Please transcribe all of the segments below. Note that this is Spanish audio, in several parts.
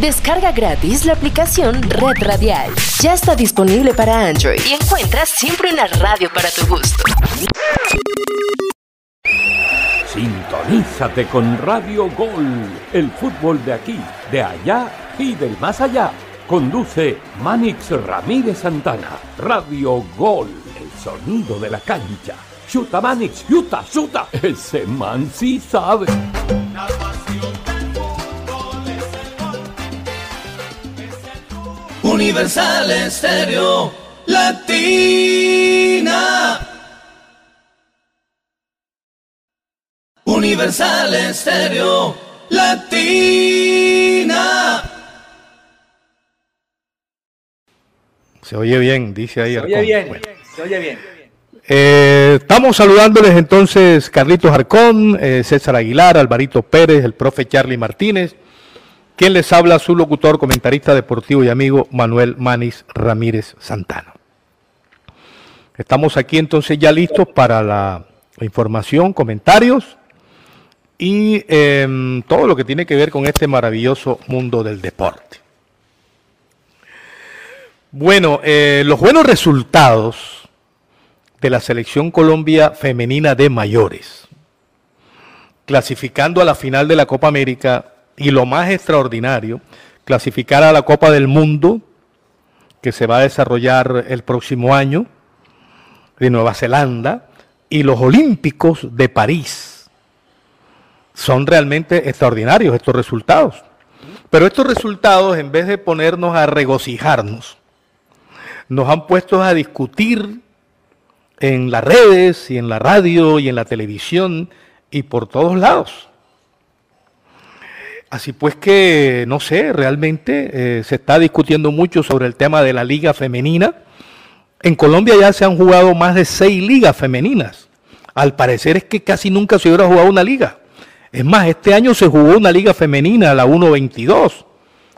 Descarga gratis la aplicación Red Radial. Ya está disponible para Android y encuentras siempre una radio para tu gusto. Sintonízate con Radio Gol, el fútbol de aquí, de allá y del más allá. Conduce Manix Ramírez Santana. Radio Gol, el sonido de la cancha. Chuta Manix, chuta, chuta. Ese man sí sabe. Universal Estéreo Latina. Universal Estéreo Latina. Se oye bien, dice ahí. Se oye bien, se oye bien. Eh, estamos saludándoles entonces Carlitos Arcón, eh, César Aguilar, Alvarito Pérez, el profe Charlie Martínez. Quien les habla, su locutor, comentarista deportivo y amigo Manuel Manis Ramírez Santana. Estamos aquí entonces ya listos para la información, comentarios y em, todo lo que tiene que ver con este maravilloso mundo del deporte. Bueno, eh, los buenos resultados de la selección Colombia femenina de mayores, clasificando a la final de la Copa América y lo más extraordinario, clasificar a la Copa del Mundo, que se va a desarrollar el próximo año, de Nueva Zelanda, y los Olímpicos de París. Son realmente extraordinarios estos resultados. Pero estos resultados, en vez de ponernos a regocijarnos, nos han puesto a discutir en las redes y en la radio y en la televisión y por todos lados. Así pues que, no sé, realmente eh, se está discutiendo mucho sobre el tema de la liga femenina. En Colombia ya se han jugado más de seis ligas femeninas. Al parecer es que casi nunca se hubiera jugado una liga. Es más, este año se jugó una liga femenina, la 1-22.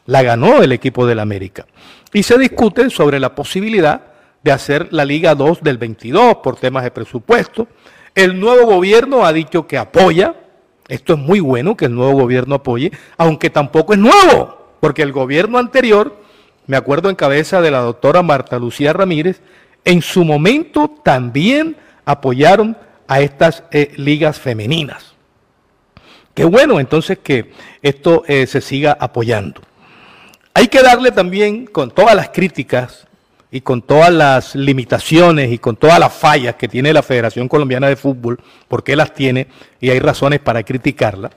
La ganó el equipo del América. Y se discute sobre la posibilidad de hacer la Liga 2 del 22 por temas de presupuesto. El nuevo gobierno ha dicho que apoya esto es muy bueno que el nuevo gobierno apoye, aunque tampoco es nuevo, porque el gobierno anterior, me acuerdo en cabeza de la doctora Marta Lucía Ramírez, en su momento también apoyaron a estas eh, ligas femeninas. Qué bueno entonces que esto eh, se siga apoyando. Hay que darle también, con todas las críticas y con todas las limitaciones y con todas las fallas que tiene la Federación Colombiana de Fútbol, porque las tiene y hay razones para criticarla,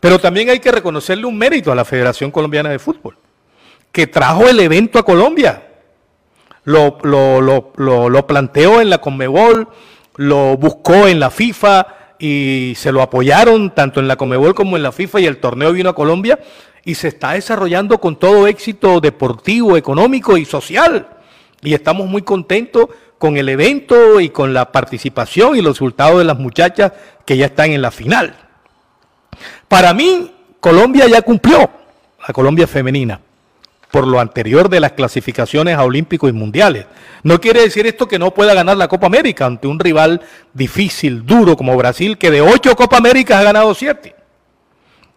pero también hay que reconocerle un mérito a la Federación Colombiana de Fútbol, que trajo el evento a Colombia, lo, planteó en la Conmebol, lo buscó en la FIFA y se lo apoyaron tanto en la Conmebol como en la FIFA y el torneo vino a Colombia y se está desarrollando con todo éxito deportivo, económico y social. Y estamos muy contentos con el evento y con la participación y los resultados de las muchachas que ya están en la final. Para mí, Colombia ya cumplió, la Colombia femenina, por lo anterior de las clasificaciones a Olímpicos y Mundiales. No quiere decir esto que no pueda ganar la Copa América ante un rival difícil, duro como Brasil, que de ocho Copa Américas ha ganado siete.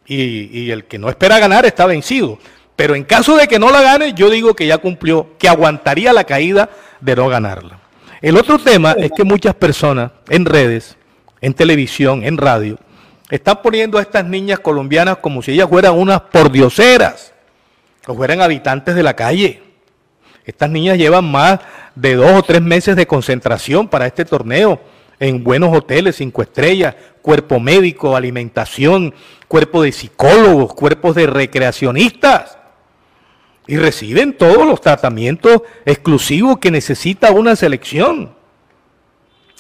Y, y el que no espera ganar está vencido. Pero en caso de que no la gane, yo digo que ya cumplió, que aguantaría la caída de no ganarla. El otro tema es que muchas personas en redes, en televisión, en radio, están poniendo a estas niñas colombianas como si ellas fueran unas pordioseras, o fueran habitantes de la calle. Estas niñas llevan más de dos o tres meses de concentración para este torneo, en buenos hoteles, cinco estrellas, cuerpo médico, alimentación, cuerpo de psicólogos, cuerpos de recreacionistas y reciben todos los tratamientos exclusivos que necesita una selección.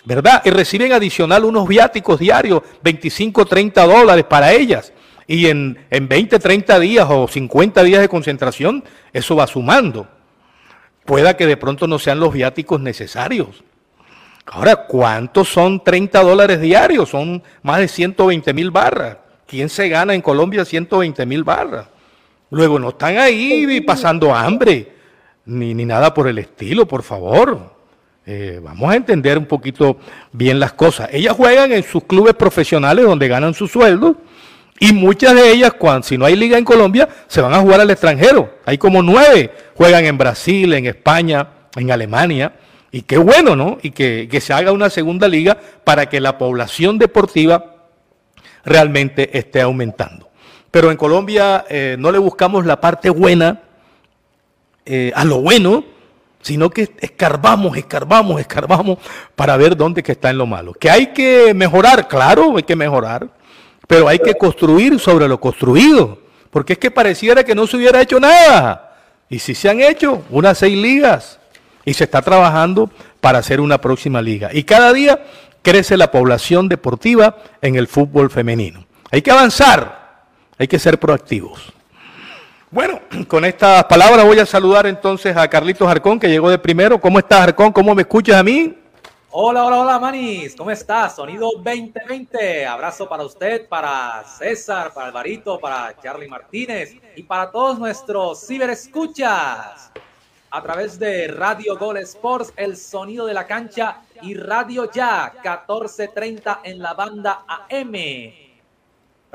¿Verdad? Y reciben adicional unos viáticos diarios, 25, 30 dólares para ellas. Y en, en 20, 30 días o 50 días de concentración, eso va sumando. Pueda que de pronto no sean los viáticos necesarios. Ahora, ¿cuántos son 30 dólares diarios? Son más de 120 mil barras. ¿Quién se gana en Colombia 120 mil barras? Luego no están ahí pasando hambre, ni, ni nada por el estilo, por favor. Eh, vamos a entender un poquito bien las cosas. Ellas juegan en sus clubes profesionales donde ganan su sueldo Y muchas de ellas, cuando, si no hay liga en Colombia, se van a jugar al extranjero. Hay como nueve, juegan en Brasil, en España, en Alemania. Y qué bueno, ¿no? Y que, se haga una segunda liga para que la población deportiva realmente esté aumentando. Pero en Colombia eh, no le buscamos la parte buena eh, a lo bueno, sino que escarbamos, escarbamos, escarbamos para ver dónde que está en lo malo. Que hay que mejorar, claro, hay que mejorar, pero hay que construir sobre lo construido, porque es que pareciera que no se hubiera hecho nada. Y si se han hecho unas seis ligas, y se está trabajando para hacer una próxima liga. Y cada día crece la población deportiva en el fútbol femenino. Hay que avanzar, hay que ser proactivos. Bueno, con estas palabras voy a saludar entonces a Carlitos Arcón, que llegó de primero. ¿Cómo estás, Arcón? ¿Cómo me escuchas a mí? Hola, hola, hola, Manis. ¿Cómo estás? Sonido 2020. Abrazo para usted, para César, para Alvarito, para Charlie Martínez y para todos nuestros ciberescuchas a través de Radio Gol Sports, el sonido de la cancha y Radio Ya 1430 en la banda AM.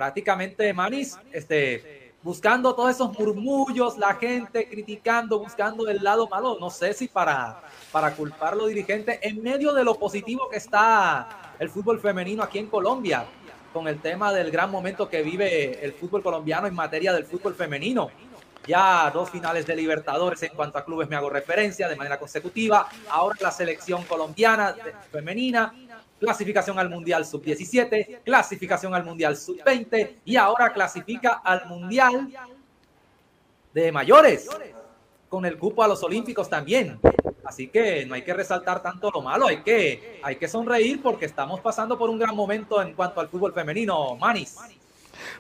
Prácticamente Manis, este, buscando todos esos murmullos, la gente criticando, buscando el lado malo, no sé si para, para culpar a los dirigentes en medio de lo positivo que está el fútbol femenino aquí en Colombia, con el tema del gran momento que vive el fútbol colombiano en materia del fútbol femenino ya dos finales de Libertadores en cuanto a clubes me hago referencia de manera consecutiva. Ahora la selección colombiana femenina, clasificación al Mundial Sub-17, clasificación al Mundial Sub-20 y ahora clasifica al Mundial de mayores con el cupo a los Olímpicos también. Así que no hay que resaltar tanto lo malo, hay que, hay que sonreír porque estamos pasando por un gran momento en cuanto al fútbol femenino. Manis.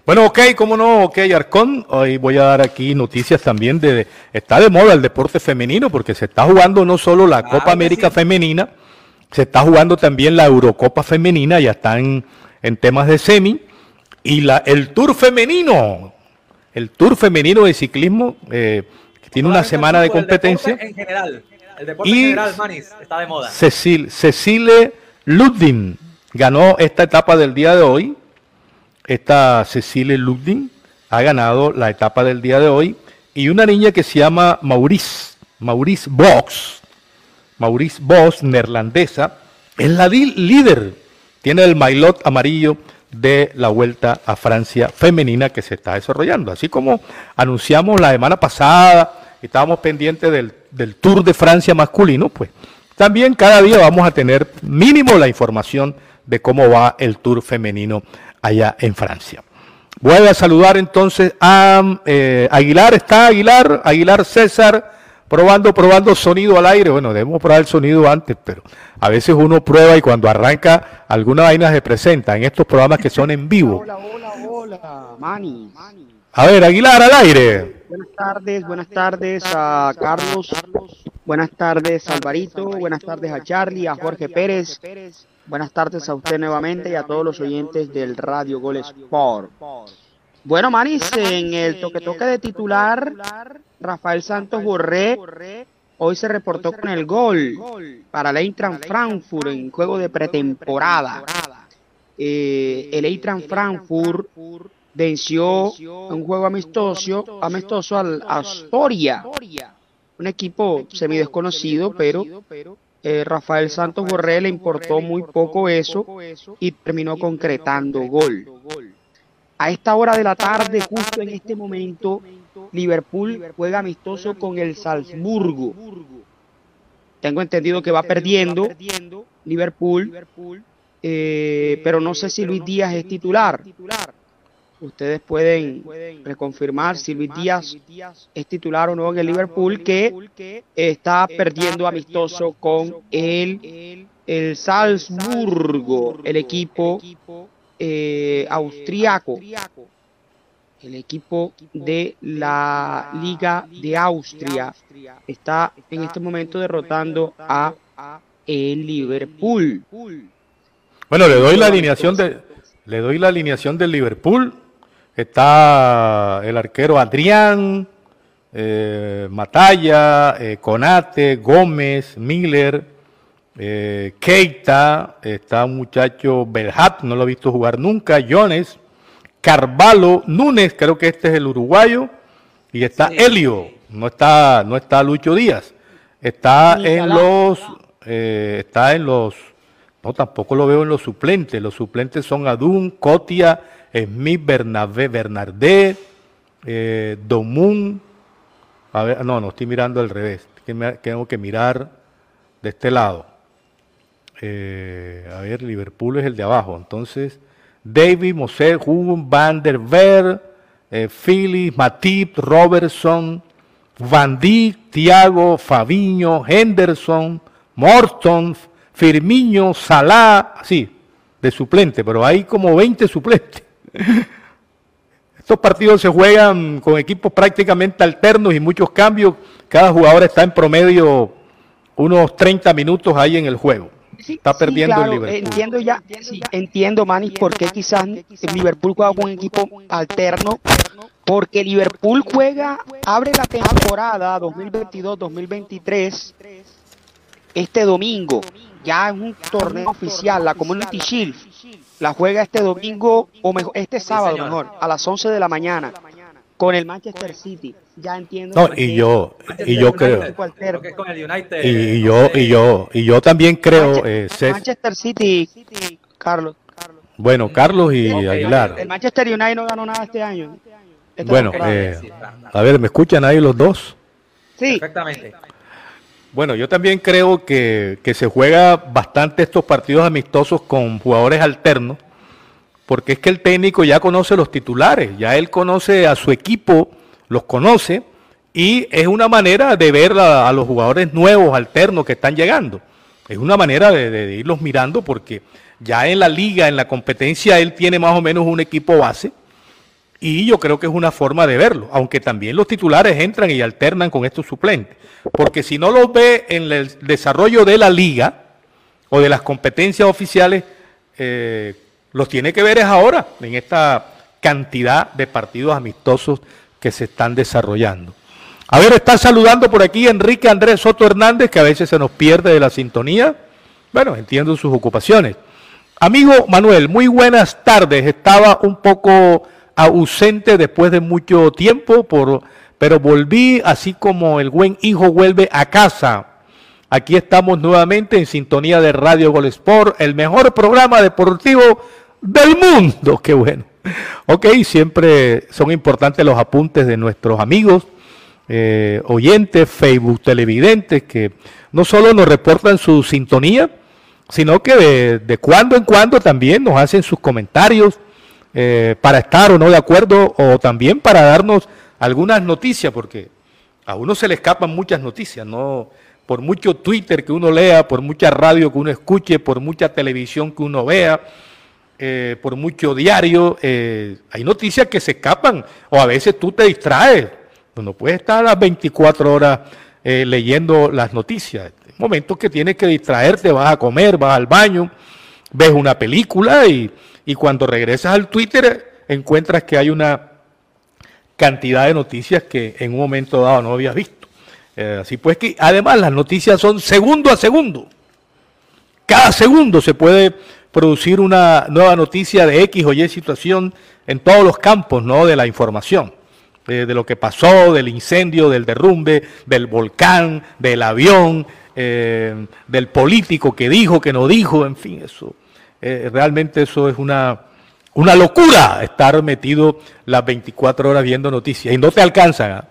Bueno, ok, cómo no, ok, Arcón. Hoy voy a dar aquí noticias también de. Está de moda el deporte femenino porque se está jugando no solo la Copa América Femenina, se está jugando también la Eurocopa Femenina, ya están en temas de semi. Y la, el Tour Femenino, el Tour Femenino de ciclismo, eh, que tiene una semana de competencia. en general, el deporte en general, Manis, está de moda. Cecil, Cecile Ludin ganó esta etapa del día de hoy esta Cecilia Ludin ha ganado la etapa del día de hoy y una niña que se llama Maurice, Maurice Box, Maurice Box, neerlandesa, es la líder, tiene el maillot amarillo de la Vuelta a Francia femenina que se está desarrollando. Así como anunciamos la semana pasada, estábamos pendientes del, Tour de Francia masculino, pues también cada día vamos a tener mínimo la información de cómo va el Tour femenino allá en Francia. Voy a saludar entonces a eh, Aguilar, está Aguilar, Aguilar César, probando, probando sonido al aire. Bueno, debemos probar el sonido antes, pero a veces uno prueba y cuando arranca alguna vaina se presenta en estos programas que son en vivo. Hola, hola, hola, Mani. A ver, Aguilar al aire. Buenas tardes, buenas tardes a Carlos, buenas tardes a Alvarito, buenas tardes a Charlie, a Jorge Pérez, Buenas tardes a usted nuevamente y a todos los oyentes del Radio Gol Sport. Bueno, Manis, en el toque toque de titular, Rafael Santos Borré hoy se reportó con el gol para el Eintracht Frankfurt en juego de pretemporada. Eh, el Eintracht Frankfurt venció un juego amistoso, amistoso al Astoria, un equipo semi desconocido, pero eh, Rafael Santos Borré le importó muy poco eso y terminó concretando gol. A esta hora de la tarde, justo en este momento, Liverpool juega amistoso con el Salzburgo. Tengo entendido que va perdiendo Liverpool, eh, pero no sé si Luis Díaz es titular. Ustedes pueden reconfirmar si Luis Díaz es titular o no en el Liverpool, que está perdiendo amistoso con el, el Salzburgo, el equipo eh, austriaco, el equipo de la Liga de Austria. Está en este momento derrotando a el Liverpool. Bueno, le doy la alineación de, le doy la alineación del Liverpool está el arquero Adrián, eh, Matalla, eh, Conate, Gómez, Miller, eh, Keita, está un muchacho Belhat, no lo he visto jugar nunca, Jones, Carvalho Núñez, creo que este es el uruguayo, y está Helio, no está, no está Lucho Díaz, está en los, eh, está en los, no tampoco lo veo en los suplentes, los suplentes son Adun, Cotia, Smith, Bernabé, Bernardé, eh, Domun, a ver, no, no estoy mirando al revés, tengo que mirar de este lado. Eh, a ver, Liverpool es el de abajo. Entonces, David, Mosé, Hugo, Van der Ver, eh, Philly, Matip, Robertson, Van Dijk, Thiago, Fabiño, Henderson, Morton, Firmino, Salah, sí, de suplente, pero hay como 20 suplentes. Estos partidos se juegan con equipos prácticamente alternos y muchos cambios. Cada jugador está en promedio unos 30 minutos ahí en el juego. Está perdiendo el Liverpool. Entiendo ya, entiendo, Manny, por qué quizás el Liverpool juega con un equipo alterno. Porque Liverpool juega, abre la temporada 2022-2023 este domingo. Ya es un torneo oficial, la Community Shield. La juega este domingo, o mejor, este sábado mejor, a las 11 de la mañana con el Manchester City. Ya entiendo. No, y yo, y yo creo. Y yo, y yo, y yo también creo. Eh, Manchester City, Carlos. Bueno, Carlos y Aguilar. El Manchester United no ganó nada este año. bueno, eh, a ver, ¿me escuchan ahí los dos? Sí. Perfectamente. Bueno, yo también creo que, que se juega bastante estos partidos amistosos con jugadores alternos porque es que el técnico ya conoce los titulares, ya él conoce a su equipo, los conoce, y es una manera de ver a, los jugadores nuevos, alternos que están llegando. Es una manera de, irlos mirando porque ya en la liga, en la competencia, él tiene más o menos un equipo base. Y yo creo que es una forma de verlo, aunque también los titulares entran y alternan con estos suplentes. Porque si no los ve en el desarrollo de la liga o de las competencias oficiales, eh, los tiene que ver es ahora, en esta cantidad de partidos amistosos que se están desarrollando. A ver, está saludando por aquí Enrique Andrés Soto Hernández, que a veces se nos pierde de la sintonía. Bueno, entiendo sus ocupaciones. Amigo Manuel, muy buenas tardes. Estaba un poco ausente después de mucho tiempo, por, pero volví así como el buen hijo vuelve a casa. Aquí estamos nuevamente en sintonía de Radio Gol Sport, el mejor programa deportivo del mundo. Qué bueno. Ok, siempre son importantes los apuntes de nuestros amigos, eh, oyentes, Facebook televidentes, que no solo nos reportan su sintonía, sino que de, cuando en cuando también nos hacen sus comentarios eh, para estar o no de acuerdo o también para darnos algunas noticias, porque a uno se le escapan muchas noticias, no por mucho Twitter que uno lea, por mucha radio que uno escuche, por mucha televisión que uno vea, eh, por mucho diario, eh, hay noticias que se escapan o a veces tú te distraes. No puedes estar a las 24 horas eh, leyendo las noticias. Hay momentos que tienes que distraerte, vas a comer, vas al baño, ves una película y, y cuando regresas al Twitter encuentras que hay una cantidad de noticias que en un momento dado no habías visto. Así pues que además las noticias son segundo a segundo. Cada segundo se puede producir una nueva noticia de X o Y situación en todos los campos ¿no? de la información, de, lo que pasó, del incendio, del derrumbe, del volcán, del avión, eh, del político que dijo, que no dijo, en fin, eso. Eh, realmente eso es una, una locura estar metido las 24 horas viendo noticias y no te alcanza.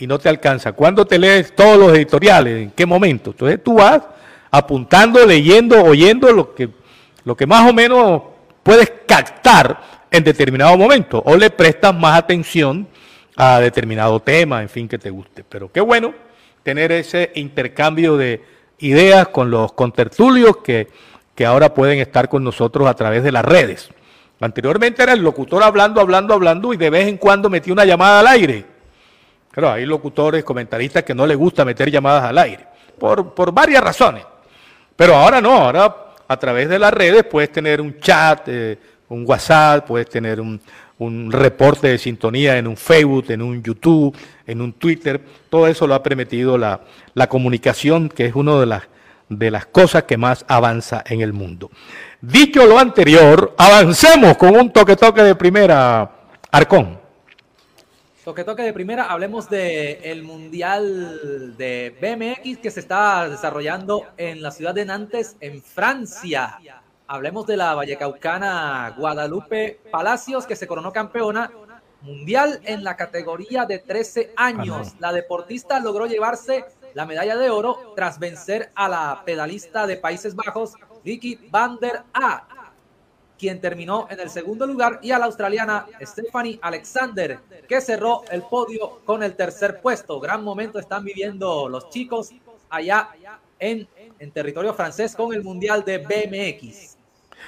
Y no te alcanza. ¿Cuándo te lees todos los editoriales? ¿En qué momento? Entonces tú vas apuntando, leyendo, oyendo lo que lo que más o menos puedes captar en determinado momento o le prestas más atención a determinado tema, en fin, que te guste. Pero qué bueno tener ese intercambio de ideas con los contertulios que, que ahora pueden estar con nosotros a través de las redes. Anteriormente era el locutor hablando, hablando, hablando y de vez en cuando metía una llamada al aire. Claro, hay locutores, comentaristas que no les gusta meter llamadas al aire, por, por varias razones. Pero ahora no, ahora a través de las redes puedes tener un chat, eh, un WhatsApp, puedes tener un, reporte de sintonía en un Facebook, en un YouTube, en un Twitter. Todo eso lo ha permitido la, comunicación, que es una de las, de las cosas que más avanza en el mundo. Dicho lo anterior, avancemos con un toque toque de primera, Arcón. Toque toque de primera, hablemos del el Mundial de BMX que se está desarrollando en la ciudad de Nantes, en Francia. Hablemos de la vallecaucana Guadalupe Palacios, que se coronó campeona mundial en la categoría de 13 años. La deportista logró llevarse la medalla de oro tras vencer a la pedalista de Países Bajos, Vicky van der A, quien terminó en el segundo lugar, y a la australiana Stephanie Alexander, que cerró el podio con el tercer puesto. Gran momento están viviendo los chicos allá en, territorio francés con el Mundial de BMX.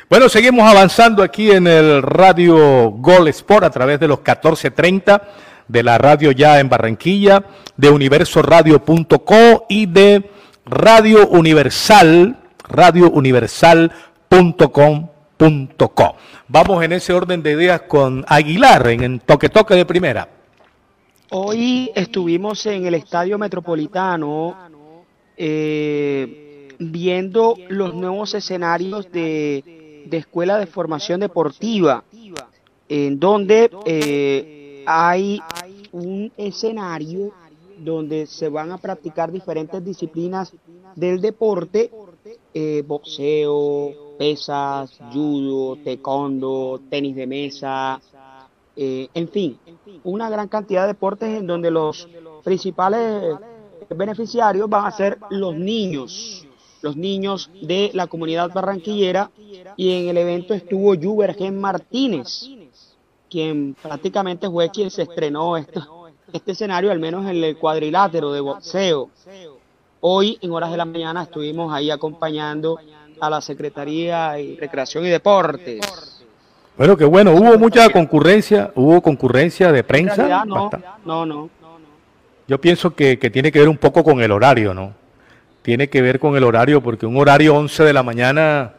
Bueno, seguimos avanzando aquí en el Radio Gol Sport a través de los 1430 de la radio ya en Barranquilla, de universoradio.co y de Radio Universal, radiouniversal.com.co. Vamos en ese orden de ideas con Aguilar en el toque toque de primera. Hoy estuvimos en el Estadio Metropolitano eh, viendo los nuevos escenarios de de escuela de formación deportiva, en donde eh, hay un escenario donde se van a practicar diferentes disciplinas del deporte, eh, boxeo, pesas, judo, taekwondo, tenis de mesa, eh, en fin, una gran cantidad de deportes en donde los principales beneficiarios van a ser los niños los niños de la comunidad barranquillera y en el evento estuvo Jubergen Martínez, quien prácticamente fue quien se estrenó esto, este escenario, al menos en el cuadrilátero de boxeo. Hoy, en horas de la mañana, estuvimos ahí acompañando a la Secretaría de Recreación y Deportes. Bueno, qué bueno, hubo mucha concurrencia, hubo concurrencia de prensa. no, no, no. Yo pienso que, que tiene que ver un poco con el horario, ¿no? tiene que ver con el horario, porque un horario 11 de la mañana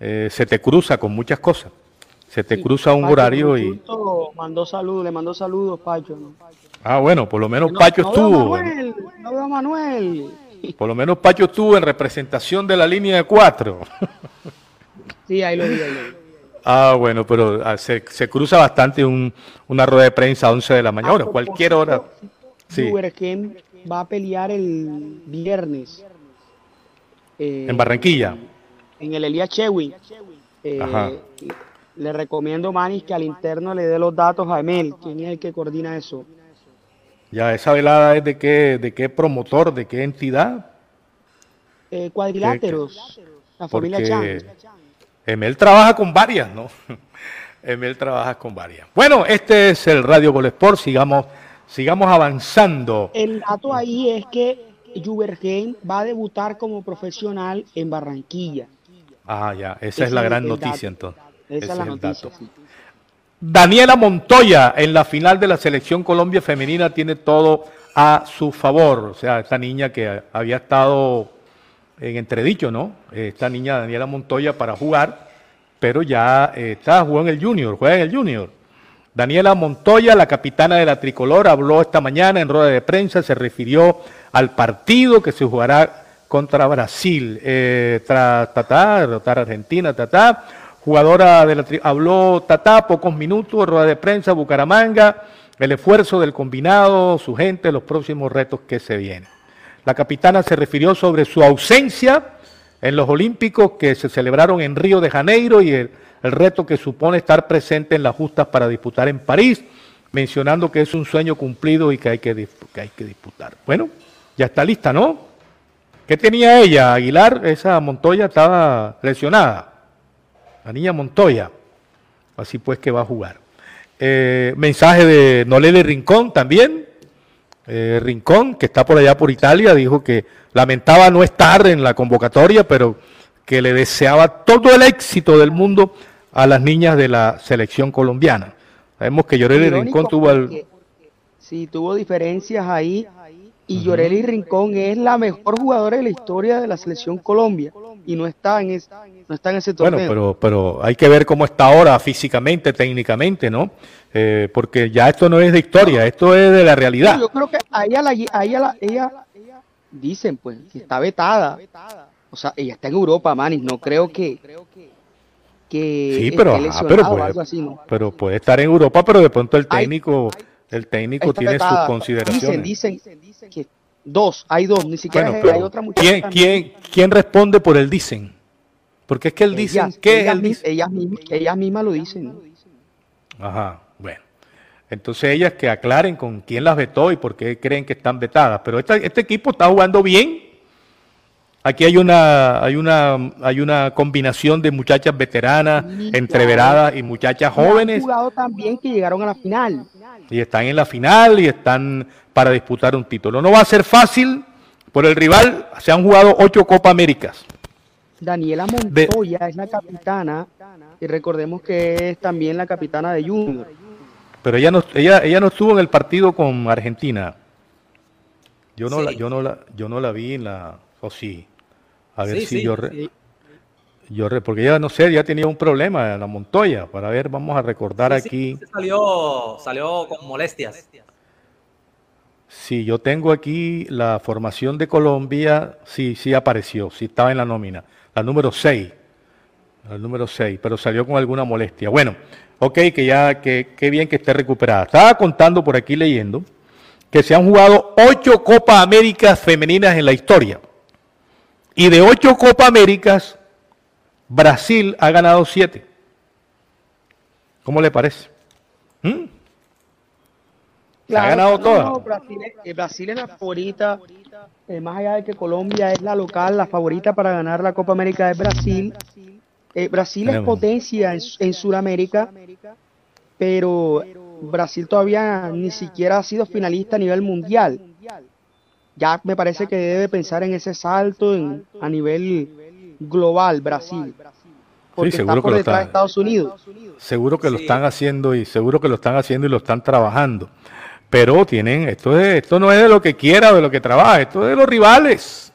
eh, se te cruza con muchas cosas. Se te cruza un horario y... Mandó saludos, le mandó saludos, Pacho. Ah, bueno, por lo menos Pacho estuvo. no veo a Manuel. Por lo menos Pacho estuvo en representación de la línea de cuatro. Sí, ahí lo vi. Ah, bueno, pero ah, se, se cruza bastante un, una rueda de prensa a 11 de la mañana, cualquier hora. Sí. va a pelear el viernes eh, en Barranquilla. En el Elías Chewi. Eh, le recomiendo, Manis, que al interno le dé los datos a Emel, quien es el que coordina eso. Ya, esa velada es de qué, de qué promotor, de qué entidad. Eh, cuadriláteros, la familia Chan. Emel trabaja con varias, ¿no? Emel trabaja con varias. Bueno, este es el Radio Gol Sport, sigamos, sigamos avanzando. El dato ahí es que Jubergen va a debutar como profesional en Barranquilla. Ah, ya, esa es la gran noticia entonces. Esa es la noticia. Daniela Montoya en la final de la selección Colombia femenina tiene todo a su favor. O sea, esta niña que había estado en entredicho, ¿no? Esta niña Daniela Montoya para jugar, pero ya eh, está jugando en el Junior, juega en el Junior. Daniela Montoya, la capitana de la tricolor, habló esta mañana en rueda de prensa, se refirió al partido que se jugará contra Brasil. Eh, derrotar a Argentina, Tatá. Jugadora de la habló Tatá, pocos minutos, rueda de prensa, Bucaramanga, el esfuerzo del combinado, su gente, los próximos retos que se vienen. La capitana se refirió sobre su ausencia en los Olímpicos que se celebraron en Río de Janeiro y el, reto que supone estar presente en las justas para disputar en París, mencionando que es un sueño cumplido y que hay que, que, hay que disputar. Bueno, ya está lista, ¿no? ¿Qué tenía ella, Aguilar? Esa Montoya estaba lesionada. La niña Montoya. Así pues que va a jugar. Eh, mensaje de Nolele Rincón también. Eh, Rincón, que está por allá por Italia, dijo que lamentaba no estar en la convocatoria, pero que le deseaba todo el éxito del mundo a las niñas de la selección colombiana. Sabemos que Llorelli Rincón tuvo... Sí, tuvo diferencias ahí y Llorelli Rincón es la mejor jugadora de la historia de la selección Colombia y no está en, ese, no está en ese torneo. Bueno, pero, pero hay que ver cómo está ahora físicamente, técnicamente, ¿no? Eh, porque ya esto no es de historia, esto es de la realidad. yo creo que a ella, la, ella, ella, dicen pues que está vetada o sea, ella está en Europa, Manis, no creo que, que Sí, pero, esté lesionada pero, puede, algo así, ¿no? pero puede estar en Europa, pero de pronto el Hay- técnico, el técnico tiene sus consideraciones. Dicen, dicen que dos, hay dos, ni siquiera Bueno, hay otra muchacha. ¿quién, quién, quién responde por el dicen? Porque es que Ellas, ¿qué es ellas dicen? ellas, mismas, ellas mismas lo dicen. Ajá, bueno. Entonces ellas que aclaren con quién las vetó y por qué creen que están vetadas. Pero esta- este equipo está jugando bien. Aquí hay una, hay una, hay una combinación de muchachas veteranas, entreveradas y muchachas Y han jóvenes jugado también que llegaron a la final. y están en la final y están para disputar un título. No va a ser fácil por el rival. Se han jugado ocho Copa Américas. Daniela De- Montoya es la capitana y recordemos que es también la capitana de Junior. Pero ella no, ella, ella no estuvo en el partido con Argentina. Yo no, Sí. la, yo no la, yo no la vi en la, o sí. A ver Sí, si sí, yo, re- Sí. yo re- porque ella no sé, ya tenía un problema la Montoya. Para ver, vamos a recordar Sí, sí, aquí. salió, salió con molestias. Sí, yo tengo aquí la formación de Colombia, sí, sí apareció, sí estaba en la nómina, la número 6, la número 6, pero salió con alguna molestia. Bueno, ok, que ya, que, qué bien que esté recuperada. Estaba contando por aquí leyendo que se han jugado ocho Copa Américas femeninas en la historia. Y de ocho Copa Américas, Brasil ha ganado siete. ¿Cómo le parece? ¿Mm? Ha ganado no, todas. Brasil, eh, Brasil es la favorita, eh, más allá de que Colombia es la local, la favorita para ganar la Copa América es Brasil. Eh, Brasil es potencia en, en Sudamérica, pero Brasil todavía ni siquiera ha sido finalista a nivel mundial. Ya me parece que debe pensar en ese salto en- a nivel global, Brasil. Porque seguro está que por lo detrás está. de Estados Unidos. Seguro que lo Sí. están haciendo y seguro que lo están haciendo y lo están trabajando. Pero tienen, esto es, esto no es de lo que quiera o de lo que trabaja, esto es de los rivales.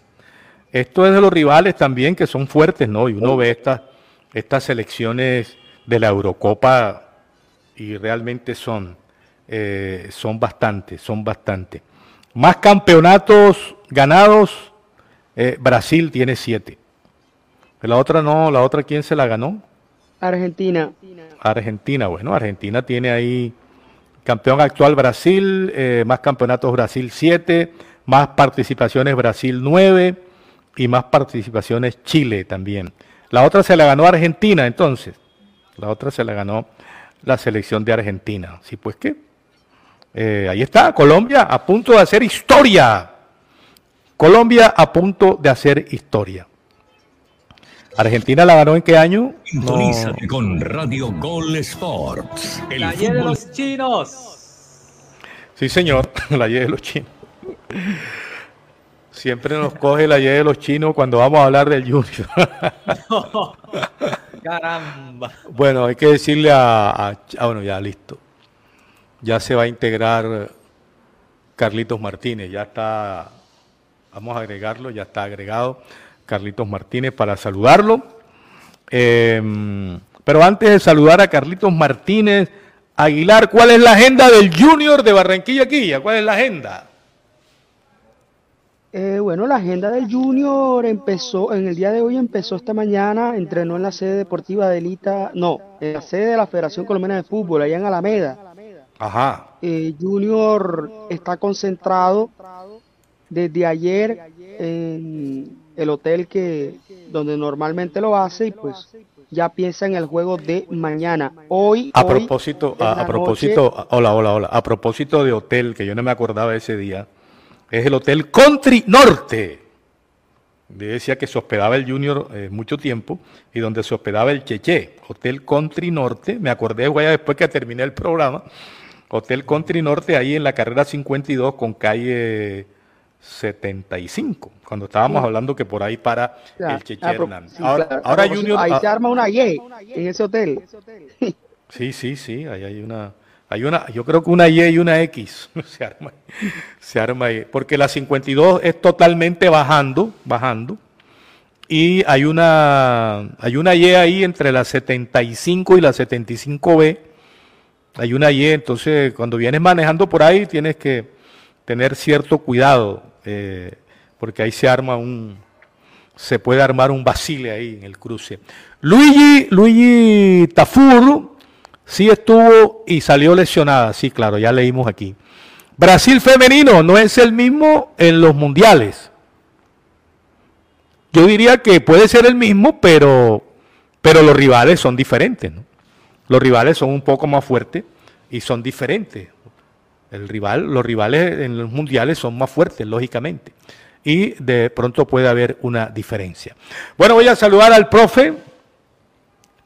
Esto es de los rivales también que son fuertes, ¿no? Y uno ve estas, estas selecciones de la Eurocopa y realmente son, eh, son bastantes, son bastantes. Más campeonatos ganados, eh, Brasil tiene siete. La otra no, la otra quién se la ganó? Argentina. Argentina, bueno, Argentina tiene ahí campeón actual Brasil, eh, más campeonatos Brasil 7, más participaciones Brasil 9 y más participaciones Chile también. La otra se la ganó Argentina entonces, la otra se la ganó la selección de Argentina. Sí, pues qué. Eh, ahí está, Colombia a punto de hacer historia. Colombia a punto de hacer historia. Argentina la ganó en qué año? No. Sintonízate con Radio Gol Sports. El La Y de fútbol los chinos. Sí, señor, la Y de los chinos. Siempre nos coge la Y de los chinos cuando vamos a hablar del Junior. Caramba. bueno, hay que decirle a, a- ah, bueno, ya listo. Ya se va a integrar Carlitos Martínez, ya está, vamos a agregarlo, ya está agregado Carlitos Martínez para saludarlo. Eh, pero antes de saludar a Carlitos Martínez, Aguilar, ¿cuál es la agenda del Junior de Barranquilla Quilla? ¿Cuál es la agenda? Eh, bueno, la agenda del Junior empezó, en el día de hoy empezó esta mañana, entrenó en la sede deportiva de Elita, no, en la sede de la Federación Colombiana de Fútbol, allá en Alameda. Ajá. Eh, Junior está concentrado desde ayer en el hotel que donde normalmente lo hace y pues ya piensa en el juego de mañana. Hoy, A propósito, a, propósito, hola, hola, hola. A propósito de hotel, que yo no me acordaba ese día, es el Hotel Country Norte. Yo decía que se hospedaba el Junior eh, mucho tiempo y donde se hospedaba el Cheche, Hotel Country Norte. Me acordé güey, después que terminé el programa. Hotel Country Norte, ahí en la carrera 52 con calle 75, cuando estábamos hablando que por ahí para Claro, el Cheche a pro- Hernández. sí, ahora, claro, ahora Junior. ahí ah, se arma una Y en ese hotel. Sí, sí, sí, ahí hay una, hay una, yo creo que una Y y una X se arma, se arma ahí, porque la 52 es totalmente bajando, bajando, y hay una, hay una Y ahí entre la 75 y la 75B, hay una Y, entonces cuando vienes manejando por ahí tienes que tener cierto cuidado, eh, porque ahí se arma un, se puede armar un vacile ahí en el cruce. Luigi, Luigi Tafur sí estuvo y salió lesionada, sí, claro, ya leímos aquí. Brasil femenino no es el mismo en los mundiales. Yo diría que puede ser el mismo, pero, pero los rivales son diferentes. Los rivales son un poco más fuertes y son diferentes. El rival, los rivales en los mundiales son más fuertes, lógicamente. Y de pronto puede haber una diferencia. Bueno, voy a saludar al profe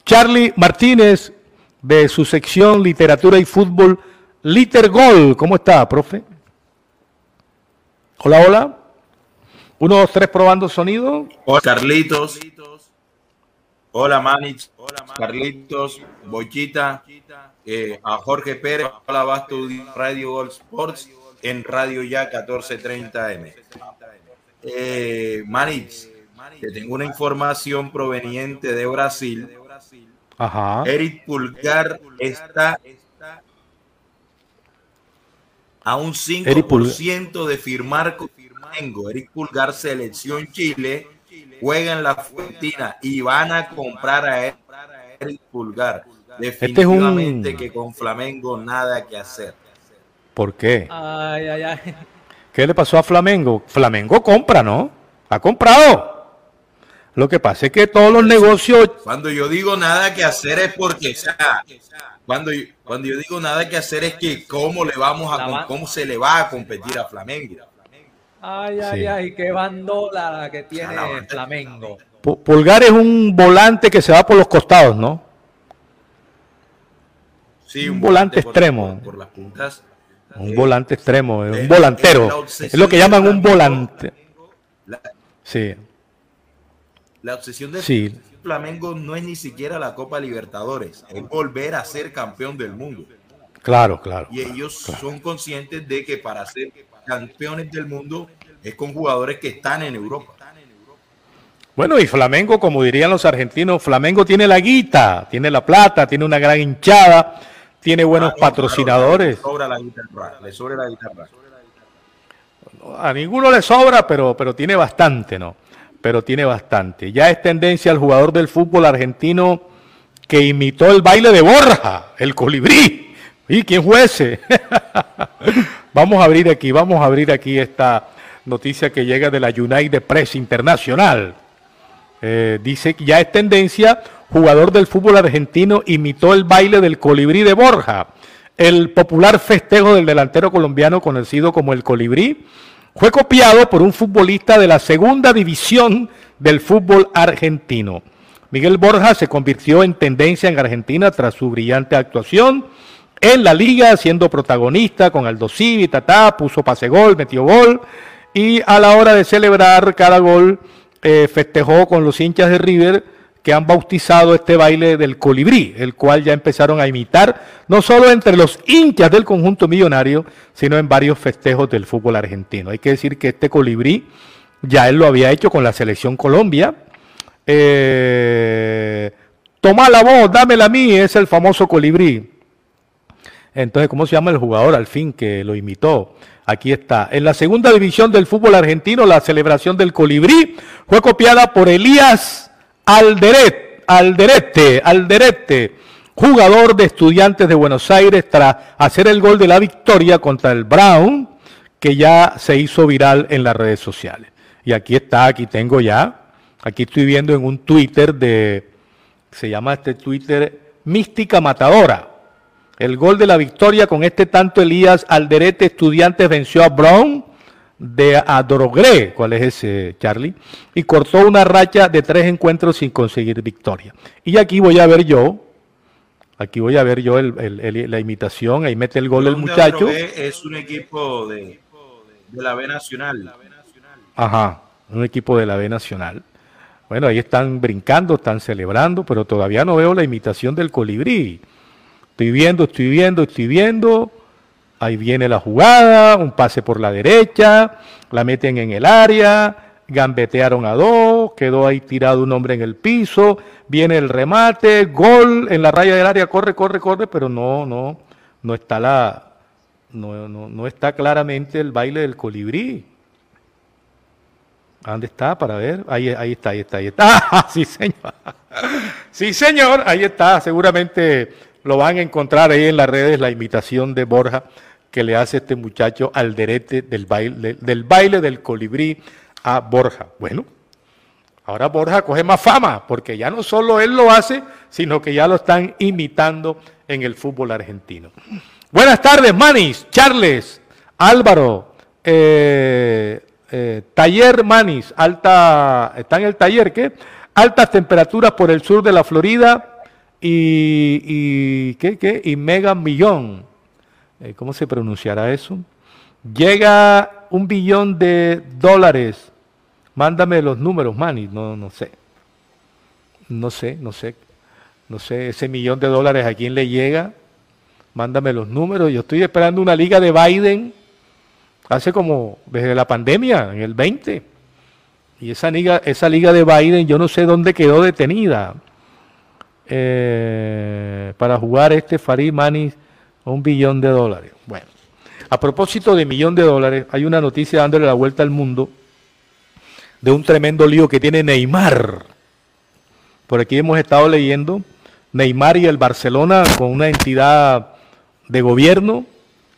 Charlie Martínez de su sección Literatura y Fútbol, Liter Gol. ¿Cómo está, profe? Hola, hola. Uno, dos, tres, probando sonido. Hola, Carlitos. Hola, Manich. Hola, Carlitos. Bochita. Eh, a Jorge Pérez. Hola, va a Radio Gol Sports en Radio Ya 1430M. Eh, Manich, te tengo una información proveniente de Brasil. Ajá. Eric Pulgar está a un 5% de firmar con Flamengo. Eric Pulgar, selección Chile, juega en la Argentina y van a comprar a Eric Pulgar. Definitivamente este que con Flamengo nada que hacer. ¿Por qué? Ay, ay, ay. ¿Qué le pasó a Flamengo? Flamengo compra, ¿no? Ha comprado. Lo que pasa es que todos los negocios... Cuando yo digo nada que hacer es porque, cuando, cuando yo digo nada que hacer es que cómo le vamos a cómo se le va a competir a Flamengo. Ay, ay, ay, qué bandola que tiene Flamengo. Pulgar es un volante que se va por los costados, ¿no? Sí, un, volante, extremo. Por, las puntas. Un eh, volante extremo, un volantero. Es lo que llaman un volante. sí. La obsesión de Flamengo no es ni siquiera la Copa Libertadores, es volver a ser campeón del mundo. Claro, claro. Y ellos son conscientes de que para ser campeones del mundo es con jugadores que están en Europa. Bueno, y Flamengo, como dirían los argentinos, Flamengo tiene la guita, tiene la plata, tiene una gran hinchada, tiene buenos ah, patrocinadores. le sobra la guitarra, le sobra la guitarra. A ninguno le sobra, pero, pero tiene bastante, ¿no? Pero tiene bastante. Ya es tendencia al jugador del fútbol argentino que imitó el baile de Borja, el colibrí. ¿Y quién fue ese? vamos a abrir aquí, vamos a abrir aquí esta noticia que llega de la United Press Internacional. Eh, dice que ya es tendencia, jugador del fútbol argentino imitó el baile del colibrí de Borja. El popular festejo del delantero colombiano conocido como el colibrí fue copiado por un futbolista de la segunda división del fútbol argentino. Miguel Borja se convirtió en tendencia en Argentina tras su brillante actuación en la liga, siendo protagonista con Aldo Civi, Tatá, puso pase gol, metió gol y a la hora de celebrar cada gol eh, festejó con los hinchas de River que han bautizado este baile del colibrí, el cual ya empezaron a imitar, no solo entre los hinchas del conjunto millonario, sino en varios festejos del fútbol argentino. Hay que decir que este colibrí ya él lo había hecho con la selección Colombia. Eh, toma la voz, dámela a mí, es el famoso colibrí. Entonces, ¿cómo se llama el jugador al fin que lo imitó? Aquí está. En la segunda división del fútbol argentino, la celebración del colibrí fue copiada por Elías Alderet, Alderete, Alderete, jugador de Estudiantes de Buenos Aires, tras hacer el gol de la victoria contra el Brown, que ya se hizo viral en las redes sociales. Y aquí está, aquí tengo ya, aquí estoy viendo en un Twitter de, se llama este Twitter Mística Matadora el gol de la victoria con este tanto Elías Alderete Estudiantes venció a Brown de Adorogré, ¿cuál es ese, Charlie? Y cortó una racha de tres encuentros sin conseguir victoria. Y aquí voy a ver yo, aquí voy a ver yo la imitación, ahí mete el gol el muchacho. Es un equipo de, de la B Nacional. Ajá, un equipo de la B Nacional. Bueno, ahí están brincando, están celebrando, pero todavía no veo la imitación del colibrí. Estoy viendo, estoy viendo, estoy viendo. Ahí viene la jugada, un pase por la derecha, la meten en el área, gambetearon a dos, quedó ahí tirado un hombre en el piso, viene el remate, gol en la raya del área, corre, corre, corre, pero no, no, no está la, no, no, no está claramente el baile del colibrí. ¿Dónde está? Para ver. Ahí, ahí está, ahí está, ahí está. Ah, sí, señor. Sí, señor, ahí está. Seguramente lo van a encontrar ahí en las redes, la imitación de Borja que le hace este muchacho al derete del baile, del baile del colibrí a Borja. Bueno, ahora Borja coge más fama, porque ya no solo él lo hace, sino que ya lo están imitando en el fútbol argentino. Buenas tardes, Manis, Charles, Álvaro, eh, eh, Taller Manis, alta, está en el taller, ¿qué? Altas temperaturas por el sur de la Florida y, y ¿qué, qué? Y mega millón. Eh, ¿cómo se pronunciará eso? Llega un billón de dólares. Mándame los números, Manny. No, no sé. No sé, no sé. No sé, ese millón de dólares a quién le llega. Mándame los números. Yo estoy esperando una liga de Biden hace como desde la pandemia, en el 20. Y esa liga, esa liga de Biden, yo no sé dónde quedó detenida eh, para jugar este Farid Manis un billón de dólares. Bueno, a propósito de millón de dólares, hay una noticia dándole la vuelta al mundo de un tremendo lío que tiene Neymar. Por aquí hemos estado leyendo Neymar y el Barcelona con una entidad de gobierno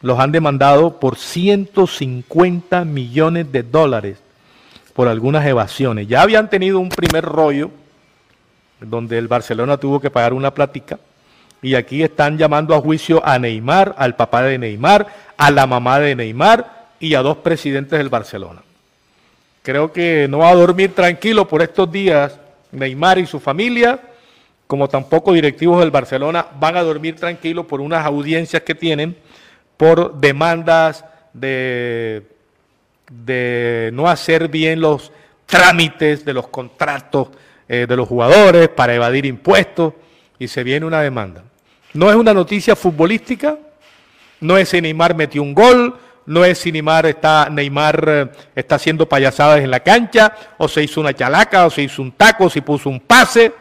los han demandado por 150 millones de dólares por algunas evasiones. Ya habían tenido un primer rollo donde el Barcelona tuvo que pagar una plática y aquí están llamando a juicio a Neymar, al papá de Neymar, a la mamá de Neymar y a dos presidentes del Barcelona. Creo que no va a dormir tranquilo por estos días Neymar y su familia, como tampoco directivos del Barcelona van a dormir tranquilos por unas audiencias que tienen por demandas de, de no hacer bien los trámites de los contratos eh, de los jugadores para evadir impuestos y se viene una demanda. No es una noticia futbolística, no es si Neymar metió un gol, no es si Neymar está, Neymar eh, está haciendo payasadas en la cancha, o se hizo una chalaca, o se hizo un taco, o se puso un pase.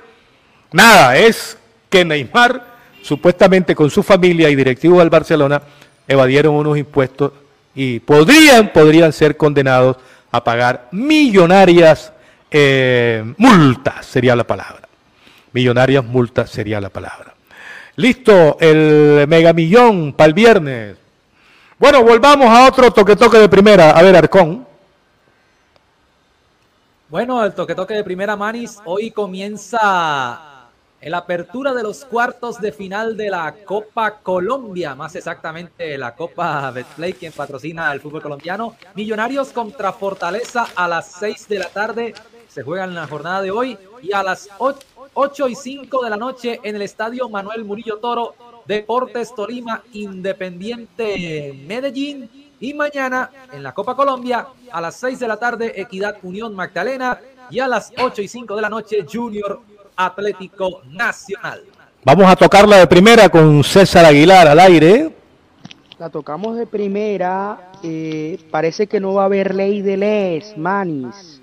Nada, es que Neymar, supuestamente con su familia y directivos del Barcelona, evadieron unos impuestos y podrían, podrían ser condenados a pagar millonarias eh, multas, sería la palabra. Millonarias multas sería la palabra. Listo, el megamillón para el viernes. Bueno, volvamos a otro toque toque de primera. A ver, Arcón. Bueno, el toque toque de primera Manis. Hoy comienza la apertura de los cuartos de final de la Copa Colombia, más exactamente la Copa Betplay, quien patrocina el fútbol colombiano. Millonarios contra Fortaleza a las 6 de la tarde. Se juegan en la jornada de hoy y a las 8 8 y 5 de la noche en el estadio Manuel Murillo Toro, Deportes Tolima, Independiente Medellín. Y mañana en la Copa Colombia, a las 6 de la tarde, Equidad Unión Magdalena. Y a las 8 y 5 de la noche, Junior Atlético Nacional. Vamos a tocarla de primera con César Aguilar al aire. La tocamos de primera. Eh, parece que no va a haber ley de les, Manis.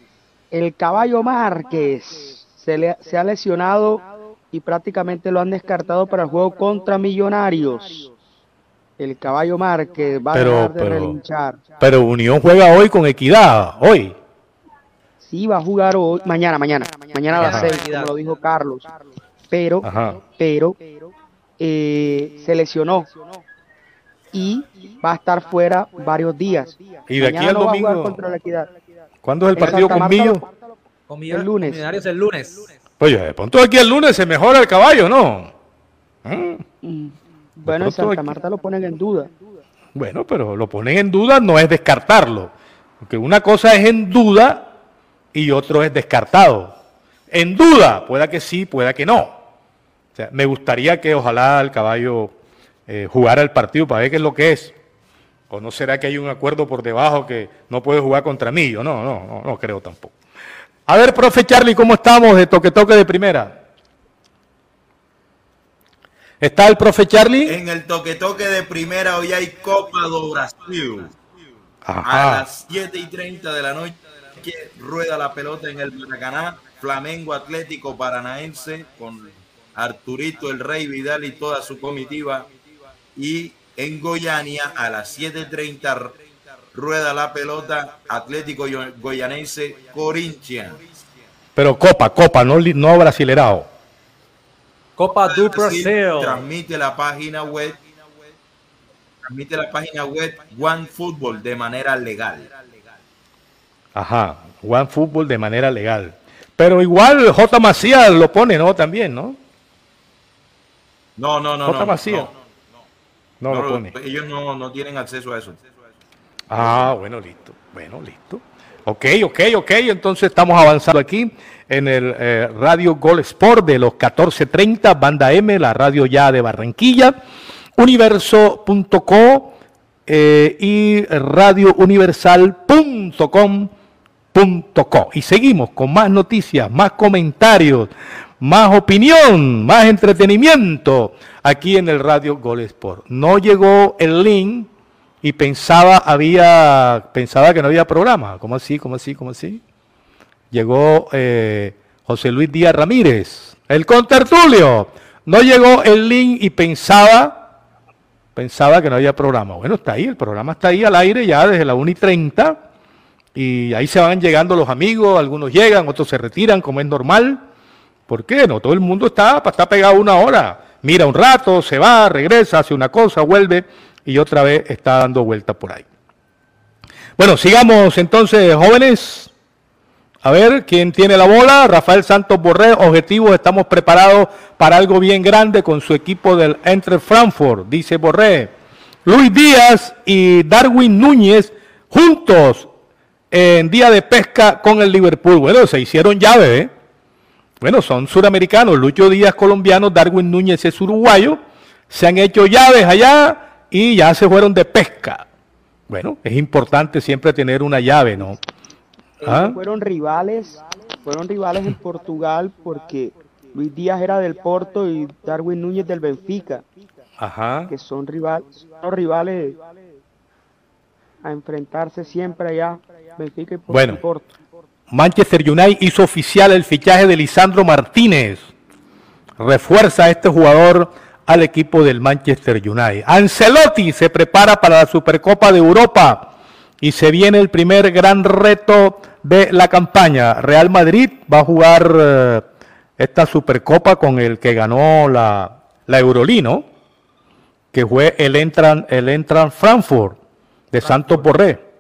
El caballo Márquez se, ha lesionado y prácticamente lo han descartado para el juego contra Millonarios. El caballo Márquez va a dejar de relinchar. Pero Unión juega hoy con equidad, hoy. Sí, va a jugar hoy, mañana, mañana. Mañana a las seis, como lo dijo Carlos. Pero, pero, eh, se lesionó y va a estar fuera varios días. Y de aquí al domingo. contra la equidad. ¿Cuándo es el partido con Millo? el lunes. el lunes. Pues de pronto aquí el lunes se mejora el caballo, ¿no? Mm. Bueno, en Santa Marta lo ponen en duda. Bueno, pero lo ponen en duda no es descartarlo. Porque una cosa es en duda y otro es descartado. En duda, pueda que sí, pueda que no. O sea, me gustaría que ojalá el caballo eh, jugara el partido para ver qué es lo que es. ¿O no será que hay un acuerdo por debajo que no puede jugar contra mí? Yo no, no, no, no creo tampoco. A ver, profe Charlie, ¿cómo estamos de toque toque de primera? ¿Está el profe Charlie? En el toque toque de primera hoy hay Copa do Brasil. A las 7 y 30 de la noche rueda la pelota en el Maracaná. Flamengo Atlético Paranaense con Arturito el Rey Vidal y toda su comitiva. Y en Goiania a las 7.30 rueda la pelota, Atlético Goyanense, Corinthians. Pero Copa, Copa, no, no brasilerado. Copa do Brasil. Transmite la página web, transmite la página web One Football de manera legal. Ajá, One Football de manera legal. Pero igual J. Macías lo pone, ¿no? También, ¿no? No, no, no. J. Macías. No, lo pone. Ellos no, no tienen acceso a eso. Ah, bueno, listo. Bueno, listo. Ok, ok, ok. Entonces estamos avanzando aquí en el eh, Radio Gol Sport de los 14:30, Banda M, la radio ya de Barranquilla, universo.co eh, y radiouniversal.com.co. Y seguimos con más noticias, más comentarios, más opinión, más entretenimiento aquí en el Radio Gol Sport. No llegó el link y pensaba había pensaba que no había programa. ¿Cómo así? ¿Cómo así? ¿Cómo así? Llegó eh, José Luis Díaz Ramírez, el contertulio. No llegó el link y pensaba pensaba que no había programa. Bueno, está ahí, el programa está ahí al aire ya desde la 1 y 30 y ahí se van llegando los amigos, algunos llegan, otros se retiran como es normal. ¿Por qué? No, todo el mundo está, está pegado una hora. Mira un rato, se va, regresa, hace una cosa, vuelve y otra vez está dando vuelta por ahí. Bueno, sigamos entonces, jóvenes. A ver, ¿quién tiene la bola? Rafael Santos Borré, objetivos, estamos preparados para algo bien grande con su equipo del Entre Frankfurt, dice Borré. Luis Díaz y Darwin Núñez juntos en día de pesca con el Liverpool. Bueno, se hicieron llave, ¿eh? Bueno, son suramericanos. Lucho Díaz colombiano, Darwin Núñez es uruguayo. Se han hecho llaves allá y ya se fueron de pesca. Bueno, es importante siempre tener una llave, ¿no? ¿Ah? Fueron rivales, fueron rivales en Portugal porque Luis Díaz era del Porto y Darwin Núñez del Benfica. Ajá. Que son rivales, son rivales a enfrentarse siempre allá, Benfica y Porto. Bueno, Manchester United hizo oficial el fichaje de Lisandro Martínez. Refuerza a este jugador al equipo del Manchester United. Ancelotti se prepara para la Supercopa de Europa y se viene el primer gran reto de la campaña. Real Madrid va a jugar eh, esta Supercopa con el que ganó la, la Eurolino, que fue el Entran, el Entran Frankfurt de Santos Borré.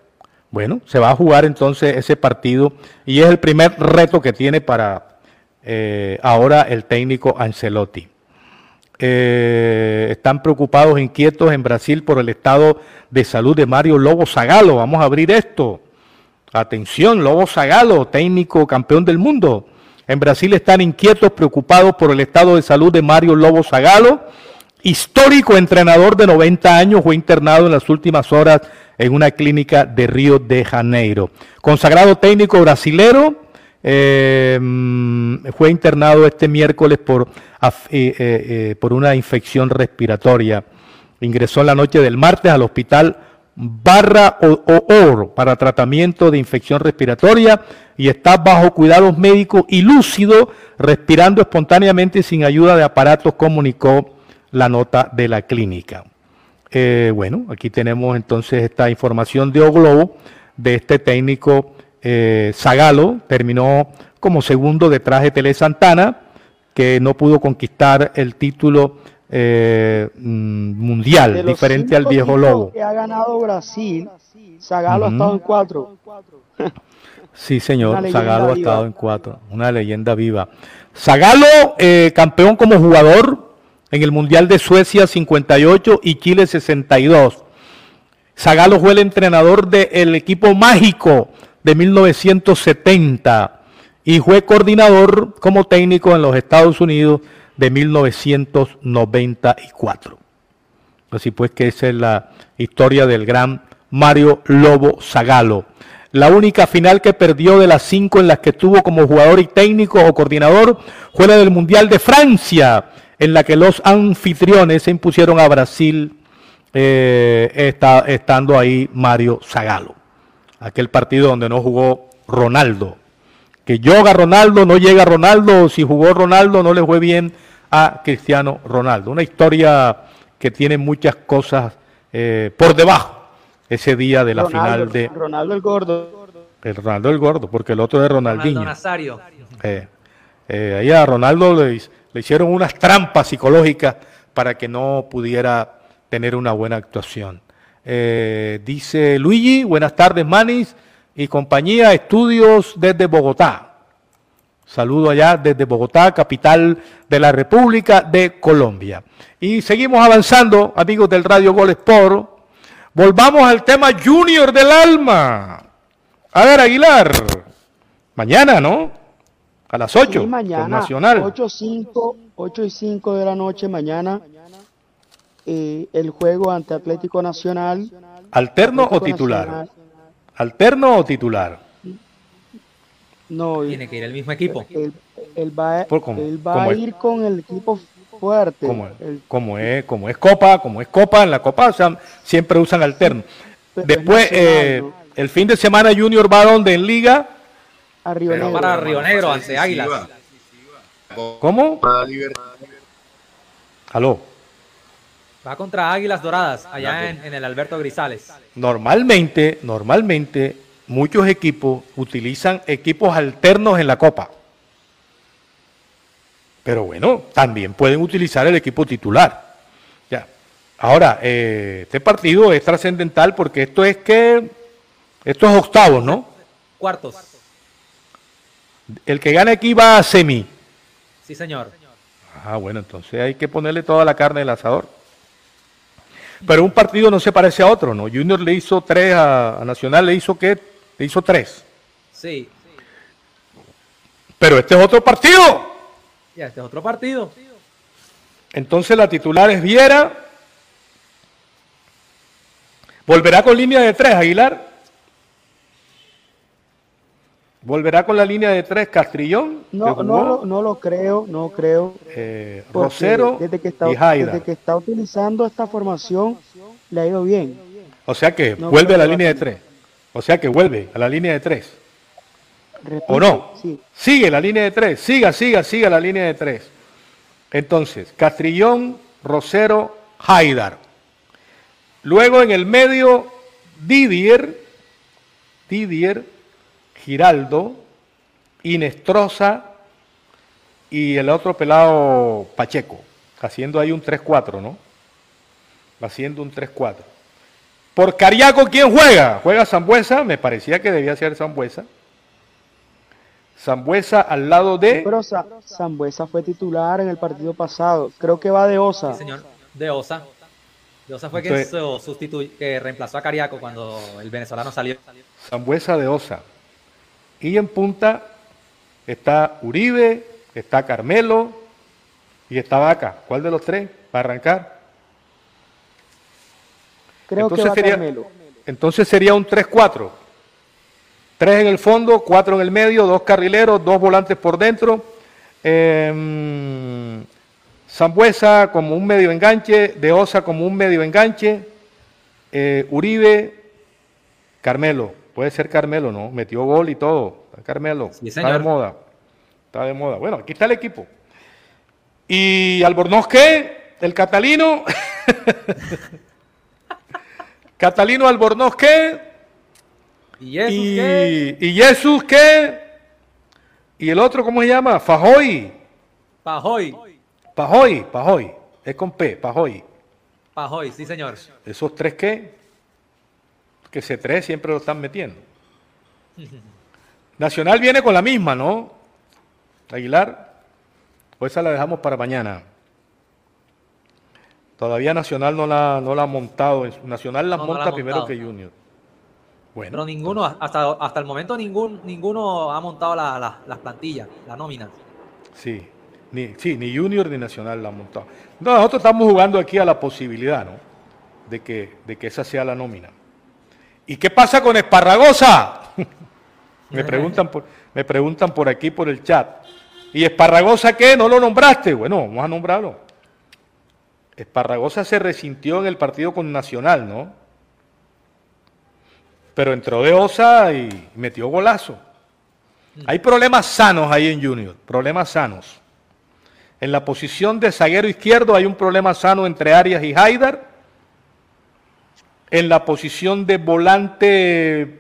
Bueno, se va a jugar entonces ese partido y es el primer reto que tiene para eh, ahora el técnico Ancelotti. Eh, están preocupados, inquietos en Brasil por el estado de salud de Mario Lobo Zagalo. Vamos a abrir esto. Atención, Lobo Zagalo, técnico campeón del mundo. En Brasil están inquietos, preocupados por el estado de salud de Mario Lobo Zagalo. Histórico entrenador de 90 años, fue internado en las últimas horas en una clínica de Río de Janeiro. Consagrado técnico brasilero, eh, fue internado este miércoles por, eh, eh, por una infección respiratoria. Ingresó en la noche del martes al hospital Barra Or para tratamiento de infección respiratoria y está bajo cuidados médicos y lúcido, respirando espontáneamente sin ayuda de aparatos, comunicó la nota de la clínica. bueno, aquí tenemos entonces esta información de O Globo de este técnico eh, Zagalo terminó como segundo detrás de Tele Santana, que no pudo conquistar el título eh, mm, mundial, diferente al viejo Lobo. Que ha ganado Brasil, Zagalo ha estado en cuatro. sí, señor, Zagalo ha estado en cuatro, una leyenda viva. Zagalo, eh, campeón como jugador en el Mundial de Suecia 58 y Chile 62. Zagalo fue el entrenador del equipo mágico de 1970 y fue coordinador como técnico en los Estados Unidos de 1994. Así pues que esa es la historia del gran Mario Lobo Zagalo. La única final que perdió de las cinco en las que estuvo como jugador y técnico o coordinador fue la del Mundial de Francia, en la que los anfitriones se impusieron a Brasil, eh, estando ahí Mario Zagalo aquel partido donde no jugó Ronaldo. Que yoga Ronaldo, no llega Ronaldo, si jugó Ronaldo no le fue bien a Cristiano Ronaldo. Una historia que tiene muchas cosas eh, por debajo ese día de la Ronaldo, final de Ronaldo el Gordo. el Ronaldo el Gordo, porque el otro es Ronaldinho. Ronaldo Nazario. Eh, eh, ahí a Ronaldo le, le hicieron unas trampas psicológicas para que no pudiera tener una buena actuación. Eh, dice Luigi, buenas tardes Manis y compañía, estudios desde Bogotá. Saludo allá desde Bogotá, capital de la República de Colombia. Y seguimos avanzando, amigos del Radio Gol Sport. Volvamos al tema Junior del Alma. A ver, Aguilar. Mañana, ¿no? A las 8. Sí, mañana, con Nacional. 8, 5, 8 y 5 de la noche mañana. eh, el juego ante Atlético Nacional. ¿Alterno o Atlético titular? Nacional- ¿Alterno o titular? No, Tiene que ir el mismo equipo. él, él va, él va a es. ir con el equipo fuerte. Como, El- como es, como es Copa, como es Copa, en la Copa o sea, siempre usan alterno. Después, nacional, eh, ¿no? el fin de semana Junior va donde en Liga. A Río Pero Negro. Para Río Negro, ante. Águilas. ¿Cómo? Para Libertad. Aló. Va contra Águilas Doradas, allá en, en el Alberto Grisales. Normalmente, normalmente, muchos equipos utilizan equipos alternos en la Copa. Pero bueno, también pueden utilizar el equipo titular. Ya. Ahora, eh, este partido es trascendental porque esto es que, esto es octavos, ¿no? Cuartos. El que gane aquí va a semi. Sí, señor. Ah, bueno, entonces hay que ponerle toda la carne del asador. Pero un partido no se parece a otro, ¿no? Junior le hizo tres a, a Nacional, le hizo qué? Le hizo tres. Sí. Pero este es otro partido. Ya, este es otro partido. Entonces la titular es Viera. Volverá con línea de tres, Aguilar. Volverá con la línea de tres, Castrillón. No, no, no lo creo, no creo. eh, Rosero desde que, está, y Jaida. desde que está utilizando esta formación, le ha ido bien. O sea que No vuelve a la línea de tres. O sea que vuelve a la línea de tres. Repito, ¿O no? Sí. Sigue la línea de tres. Siga, siga, siga la línea de tres. Entonces, Castrillón, Rosero, Haidar. Luego en el medio, Didier, Didier, Giraldo, Inestrosa y el otro pelado Pacheco, haciendo ahí un 3-4, ¿no? Haciendo un 3-4. Por Cariaco, ¿quién juega? Juega Zambuesa, me parecía que debía ser Zambuesa. Zambuesa al lado de... Pero Sa- Sambuesa fue titular en el partido pasado. Creo que va de Osa. Sí, señor. De Osa. De Osa fue Entonces- que reemplazó a Cariaco cuando el venezolano salió. Zambuesa de Osa. Y en punta está Uribe, está Carmelo y está Vaca. ¿Cuál de los tres va a arrancar? Creo que entonces, va sería, Carmelo. entonces sería un 3-4. Tres en el fondo, cuatro en el medio, dos carrileros, dos volantes por dentro. Eh, Zambuesa como un medio enganche, De Osa como un medio enganche. eh, Uribe, Carmelo. Puede ser Carmelo, ¿no? Metió gol y todo. Carmelo. Sí, está de moda. Está de moda. Bueno, aquí está el equipo. Y Albornoz, ¿qué? El catalino. Catalino Albornoz, ¿qué? ¿Y eso y, qué? y Jesús, ¿qué? Y el otro, ¿cómo se llama? Fajoy. Pajoy. Pajoy, Pajoy. Es con P, Pajoy. Pajoy, sí, señor. ¿Esos tres qué? Que ese tres siempre lo están metiendo. Nacional viene con la misma, ¿no? Aguilar. O esa la dejamos para mañana. Todavía Nacional no la, no la ha montado. Nacional la No, no la monta ha primero montado. que Junior. Bueno. Pero ninguno, hasta, hasta el momento ningún, ninguno ha montado la- la- las plantillas, la nómina. Sí, ni, sí, ni Junior ni Nacional la han montado. No, nosotros estamos jugando aquí a la posibilidad, ¿no? De que, de que esa sea la nómina. ¿Y qué pasa con Esparragosa? me, preguntan por, me preguntan por aquí, por el chat. ¿Y Esparragosa qué? ¿No lo nombraste? Bueno, vamos a nombrarlo. Esparragosa se resintió en el partido con Nacional, ¿no? Pero entró de Osa y metió golazo. Hay problemas sanos ahí en Junior, problemas sanos. En la posición de zaguero izquierdo hay un problema sano entre Arias y Haidar. En la posición de volante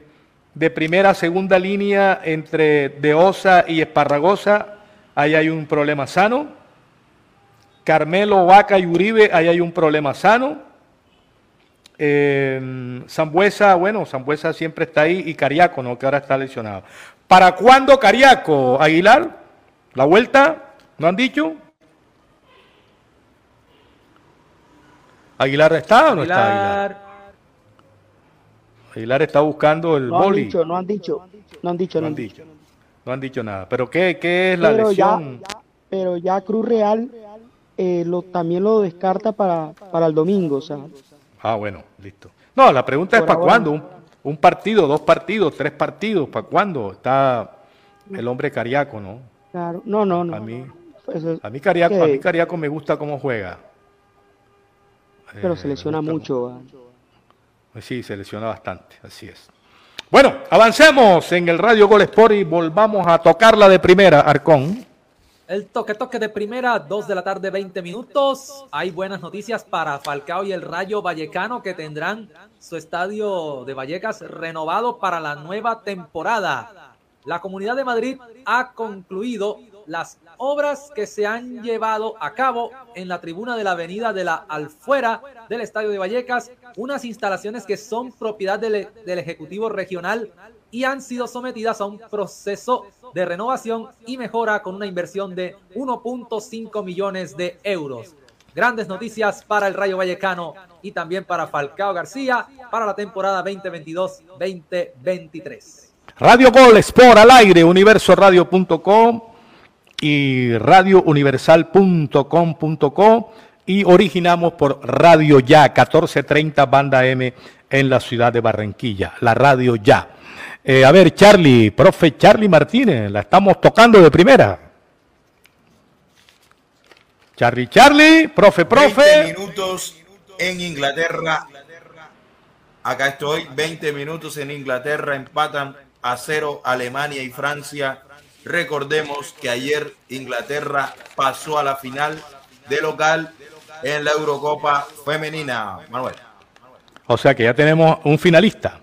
de primera, segunda línea entre De Osa y Esparragosa, ahí hay un problema sano. Carmelo, Vaca y Uribe, ahí hay un problema sano. Eh, bueno, Zambuesa siempre está ahí y Cariaco, ¿no? Que ahora está lesionado. ¿Para cuándo Cariaco, Aguilar? ¿La vuelta? ¿No han dicho? ¿Aguilar está o no está Aguilar? Aguilar está buscando el no boli. Han dicho, no han dicho, no han dicho, no han dicho. No han dicho nada. ¿Pero qué, qué es la pero lesión? Ya, pero ya Cruz Real eh, lo, también lo descarta para, para el domingo. O sea. Ah, bueno, listo. No, la pregunta es para cuándo. Un, un, partido, dos partidos, tres partidos. ¿Para cuándo está el hombre cariaco, no? Claro, no, no, no. A mí, pues a mí cariaco, a mí cariaco me gusta cómo juega. Pero eh, se lesiona mucho. Pues sí, se lesiona bastante, así es. Bueno, avancemos en el Radio Gol Sport y volvamos a tocarla de primera, Arcón. El toque toque de primera, 2 de la tarde, 20 minutos. Hay buenas noticias para Falcao y el Rayo Vallecano que tendrán su estadio de Vallecas renovado para la nueva temporada. La Comunidad de Madrid ha concluido las obras que se han llevado a cabo en la tribuna de la Avenida de la Alfuera del Estadio de Vallecas, unas instalaciones que son propiedad del, del, Ejecutivo Regional y han sido sometidas a un proceso de renovación y mejora con una inversión de 1.5 millones de euros. Grandes noticias para el Rayo Vallecano y también para Falcao García para la temporada 2022-2023. Radio Gol Sport al aire, universoradio.com y radiouniversal.com.co y originamos por Radio Ya 1430 Banda M en la ciudad de Barranquilla, la Radio Ya. Eh, a ver, Charlie, profe Charlie Martínez, la estamos tocando de primera. Charlie, Charlie, profe, profe. 20 minutos en Inglaterra. Acá estoy, 20 minutos en Inglaterra, empatan a cero Alemania y Francia. Recordemos que ayer Inglaterra pasó a la final de local en la Eurocopa femenina. Manuel. O sea que ya tenemos un finalista.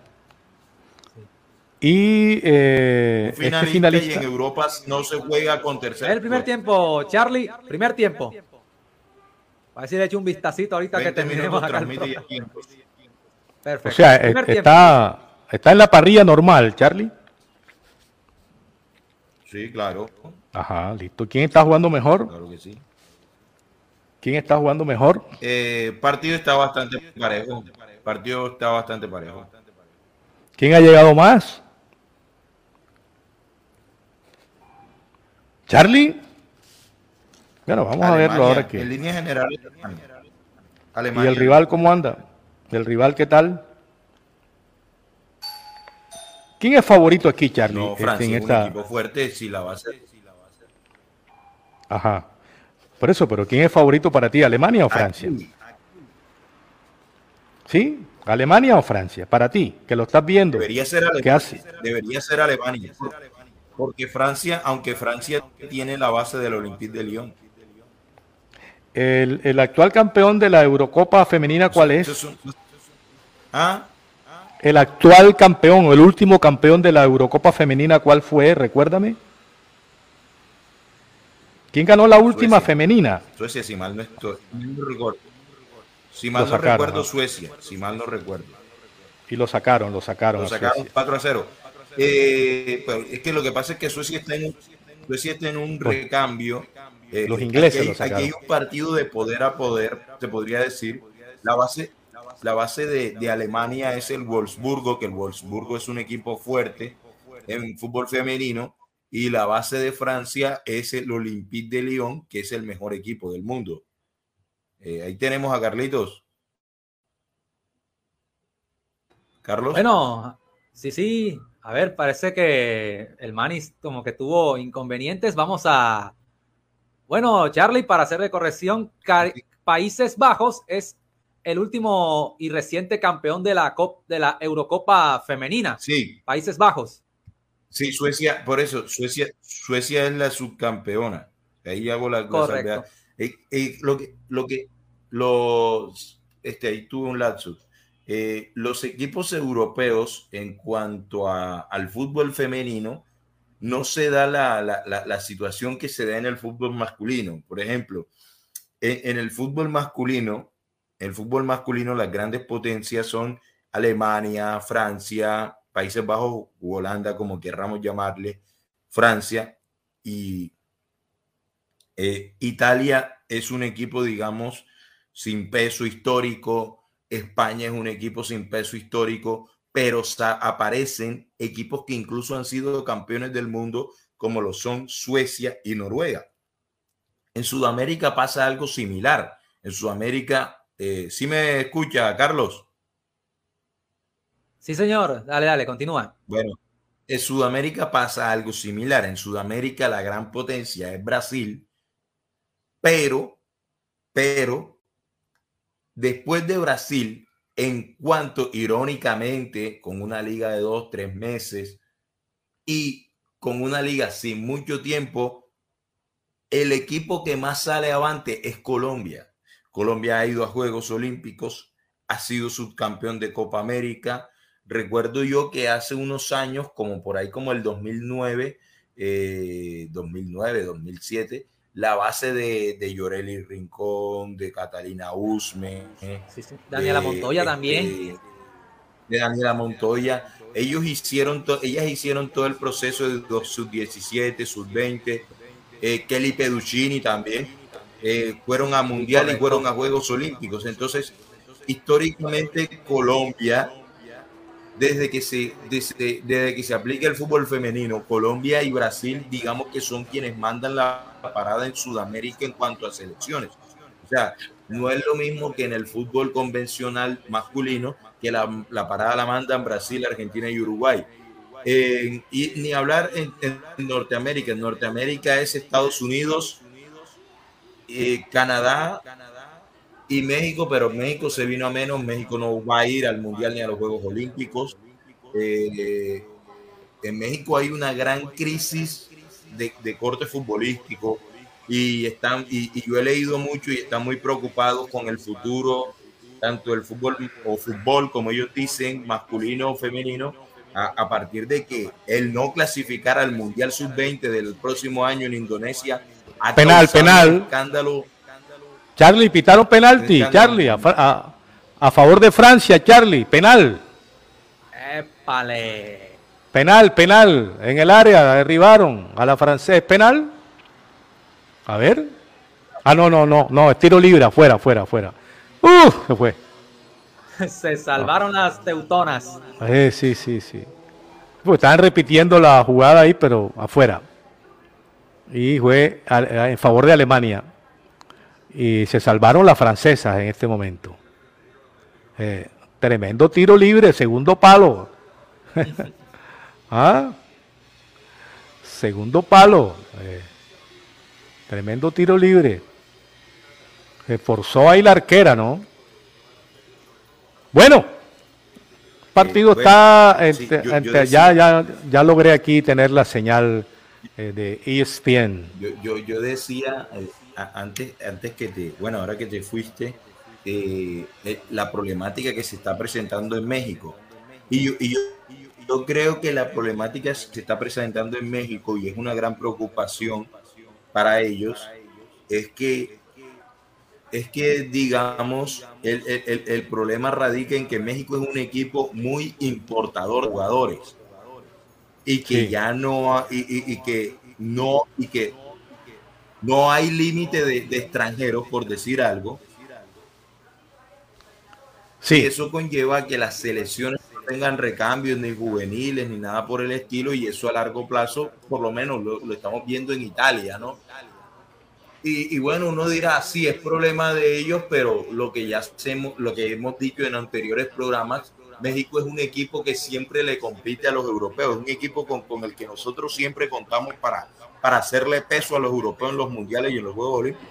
Y, eh, un finalista, este finalista, y en Europa no se juega con tercer. El primer tiempo, Charlie, primer tiempo. A ver si le echo un vistacito ahorita que terminemos acá. Perfecto. O sea, está, está en la parrilla normal, Charlie. Sí, claro. Ajá, listo. ¿Quién está jugando mejor? Claro que sí. ¿Quién está jugando mejor? Eh, partido está bastante parejo. Partido está bastante parejo. ¿Quién ha llegado más? ¿Charlie? Bueno, vamos Alemania, a verlo ahora que. En línea general, Alemania. ¿Y el rival cómo anda? ¿El rival qué tal? ¿Quién es favorito aquí, Charlie? No, Francia, Este, en un equipo fuerte, sí la va a hacer. Ajá. Por eso, pero ¿quién es favorito para ti, Alemania o Francia? Aquí, ¿Sí? ¿Alemania o Francia? Para ti, que lo estás viendo. Debería ser ¿Qué Alemania. hace? Debería ser Alemania. Porque Francia, aunque Francia tiene la base del Olympique de Lyon. El, el actual campeón de la Eurocopa femenina, ¿cuál es? Ah, El actual campeón o el último campeón de la Eurocopa femenina, ¿cuál fue? Recuérdame. ¿Quién ganó la última Suecia. femenina? Suecia, si mal no estoy. Si mal no recuerdo, ¿no? Suecia. Si mal no recuerdo. Y lo sacaron, lo sacaron. Lo a sacaron Suecia. 4 a 0. Eh, pero es que lo que pasa es que Suecia está en un, Suecia está en un Los- recambio. Eh, los ingleses aquí lo sacaron. aquí hay un partido de poder a poder, se podría decir. La base, la base de, de Alemania es el Wolfsburgo, que el Wolfsburgo es un equipo fuerte en fútbol femenino. Y la base de Francia es el Olympique de Lyon, que es el mejor equipo del mundo. Eh, ahí tenemos a Carlitos. Carlos. Bueno, sí, sí. A ver, parece que el Manis como que tuvo inconvenientes. Vamos a. Bueno, Charlie, para hacer de corrección, Países Bajos es el último y reciente campeón de la, Cop- de la Eurocopa femenina. Sí, Países Bajos. Sí, Suecia, por eso, Suecia, Suecia es la subcampeona. Ahí hago la, la salvedad. Eh, eh, lo que, lo que, los, este, ahí tuve un lapsus. eh, los equipos europeos en cuanto al fútbol femenino, no se da la, situación que se da en el fútbol masculino. Por ejemplo, en, el fútbol masculino, el fútbol masculino, las grandes potencias son Alemania, Francia, Países Bajos Holanda, como querramos llamarle, Francia y eh, Italia es un equipo, digamos, sin peso histórico, España es un equipo sin peso histórico, pero aparecen equipos que incluso han sido campeones del mundo, como lo son Suecia y Noruega. En Sudamérica pasa algo similar. En Sudamérica, eh, ¿sí me escucha, Carlos? Sí, señor. Dale, dale, continúa. Bueno, en Sudamérica pasa algo similar. En Sudamérica la gran potencia es Brasil, pero, pero Después de Brasil, en cuanto irónicamente, con una liga de dos, tres meses y con una liga sin mucho tiempo, el equipo que más sale avante es Colombia. Colombia ha ido a Juegos Olímpicos, ha sido subcampeón de Copa América. Recuerdo yo que hace unos años, como por ahí como el 2009, 2009, 2007, la base de, de Yoreli Rincón, de Catalina Usme, Daniela Montoya este, también. De Daniela Montoya. Ellos hicieron ellas hicieron todo el proceso de sub-17, sub-20. Eh, Kelly Peduccini también. Eh, fueron a Mundial y fueron a Juegos Olímpicos. Entonces, históricamente Colombia desde que se desde, que se el fútbol femenino, Colombia y Brasil, digamos que son quienes mandan la parada en Sudamérica en cuanto a selecciones. O sea, no es lo mismo que en el fútbol convencional masculino, que la, parada la mandan Brasil, Argentina y Uruguay. y ni hablar en, Norteamérica. En Norteamérica es Estados Unidos, eh, Canadá y México, pero México se vino a menos, México no va a ir al Mundial ni a los Juegos Olímpicos. Eh, en México hay una gran crisis de, corte futbolístico y, están, y, yo he leído mucho y están muy preocupados con el futuro, tanto el fútbol o fútbol, como ellos dicen, masculino o femenino, a, partir de que el no clasificar al Mundial Sub-20 del próximo año en Indonesia. Penal, penal. Escándalo Charlie, pitaron penalti, Charlie, a, favor de Francia, Charlie, penal. Épale. Penal, penal, en el área, derribaron a la francés, penal. A ver. Ah, no, no, no, no, es tiro libre, afuera, afuera, afuera. Uf, se fue. se salvaron las teutonas. Eh, sí, sí, sí. Pues estaban repitiendo la jugada ahí, pero afuera. Y fue en favor de Alemania y se salvaron las francesas en este momento. Eh, tremendo tiro libre, segundo palo. ¿Ah? Segundo palo. Eh, tremendo tiro libre. Se forzó ahí la arquera, ¿no? Bueno, partido está ya, ya, ya logré aquí tener la señal eh, de ESPN. Yo, yo, yo decía, antes, antes que te, bueno, ahora que te fuiste, eh, eh, la problemática que se está presentando en México. Y yo, y yo, creo que la problemática se está presentando en México y es una gran preocupación para ellos, es que, es que digamos, el, el, el problema radica en que México es un equipo muy importador de jugadores y que ya no, y, y, y que no, y que no hay límite de, extranjeros, por decir algo. Sí. eso conlleva que las selecciones no tengan recambios ni juveniles ni nada por el estilo y eso a largo plazo, por lo menos lo, estamos viendo en Italia, ¿no? Y, bueno, uno dirá, sí, es problema de ellos, pero lo que ya hacemos, lo que hemos dicho en anteriores programas, México es un equipo que siempre le compite a los europeos, es un equipo con, con el que nosotros siempre contamos para, para hacerle peso a los europeos en los mundiales y en los Juegos Olímpicos.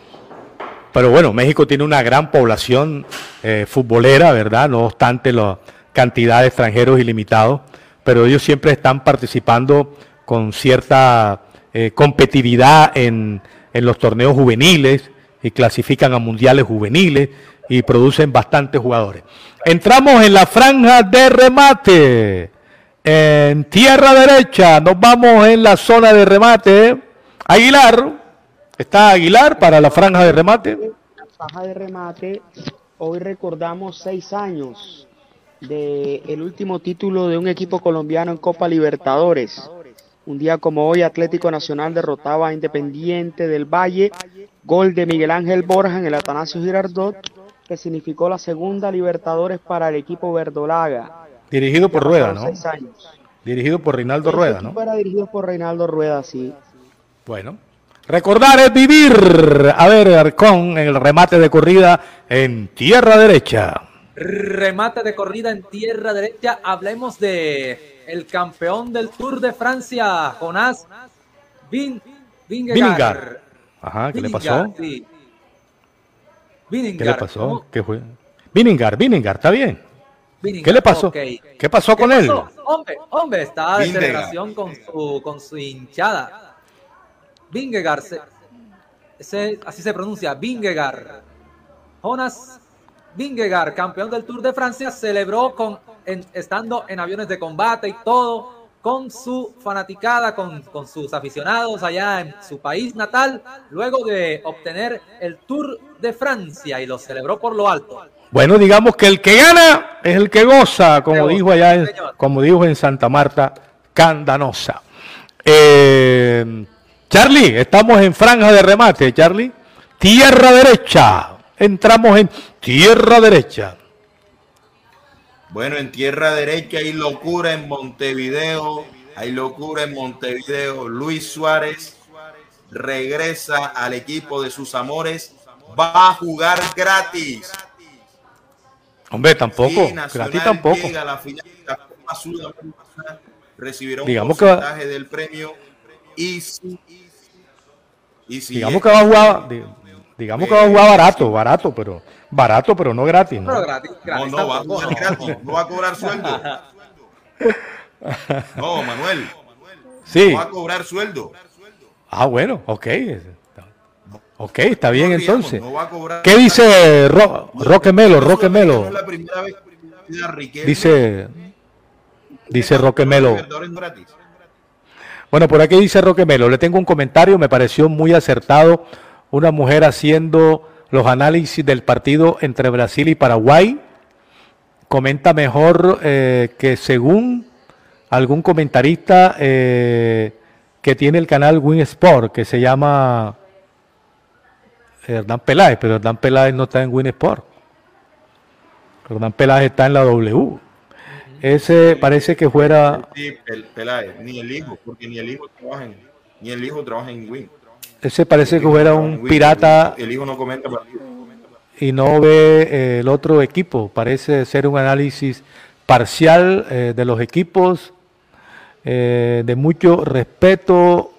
Pero bueno, México tiene una gran población eh, futbolera, ¿verdad? No obstante la cantidad de extranjeros ilimitados, pero ellos siempre están participando con cierta eh, competitividad en, en los torneos juveniles y clasifican a mundiales juveniles y producen bastantes jugadores. Entramos en la franja de remate. En tierra derecha, nos vamos en la zona de remate. Aguilar, está Aguilar para la franja de remate. Franja de remate, hoy recordamos seis años del el último título de un equipo colombiano en Copa Libertadores. Un día como hoy, Atlético Nacional derrotaba a Independiente del Valle, gol de Miguel Ángel Borja en el Atanasio Girardot, que significó la segunda Libertadores para el equipo verdolaga. Dirigido por Rueda, ¿no? seis años. Dirigido por Reinaldo Ese Rueda, ¿no? Era dirigido por Reinaldo Rueda, sí. Bueno. Recordar es vivir. A ver, Arcón, en el remate de corrida en tierra derecha. Remate de corrida en tierra derecha. Hablemos de el campeón del Tour de Francia, Jonás Vin, Vingegaard. Vingegaard. Ajá, ¿qué le pasó? Sí. ¿Qué le pasó? ¿cómo? ¿Qué fue? Viningar, Viningar, está bien. Vingegaard, ¿Qué le pasó? ok. ¿Qué pasó ¿Qué con él? pasó? Hombre, hombre, está de celebración con su, con su hinchada. Se- ese- así se pronuncia, Vingegaard. Jonas Vingegaard, campeón del Tour de Francia, celebró con, en- estando en aviones de combate y todo, con su fanaticada, con, con sus aficionados allá en su país natal, luego de obtener el Tour de Francia y lo celebró por lo alto. Bueno, digamos que el que gana es el que goza, como dijo allá, en, como dijo en Santa Marta, Candanosa. Eh, Charlie, estamos en franja de remate, Charlie. Tierra derecha. Entramos en tierra derecha. Bueno, en tierra derecha hay locura en Montevideo. Hay locura en Montevideo. Luis Suárez regresa al equipo de sus amores. Va a jugar gratis. Hombre, tampoco. Sí, Gratis tampoco. llega a la final de la Copa Sudamericana, recibirá un Digamos que va- porcentaje del premio y si, y si Digamos es- que va a jugar, di- digamos que va a jugar barato, barato, pero barato, pero no gratis, ¿no? Pero gratis, no, gratis no, va a jugar gratis, no va a cobrar sueldo. No, Manuel, Sí. no va a cobrar sueldo. Ah, bueno, ok. Ok, está bien No entonces. no va a cobrar- ¿Qué dice Ro- Roque Melo? Roque la primera vez Dice, dice Roque Melo. Bueno, por aquí dice Roque Melo, le tengo un comentario, me pareció muy acertado. Una mujer haciendo los análisis del partido entre Brasil y Paraguay. Comenta mejor eh, que según algún comentarista eh, que tiene el canal Win Sport, que se llama Hernán Peláez, pero Hernán Peláez no está en Win Sport. Hernán Peláez está en la W. Ese parece que fuera Sí, Pel- Peláez, ni el hijo, porque ni el hijo trabaja en, ni el hijo trabaja en Win. Ese parece que fuera un pirata El hijo no comenta partido. y no ve eh, el otro equipo. Parece ser un análisis parcial eh, de los equipos, eh, de mucho respeto,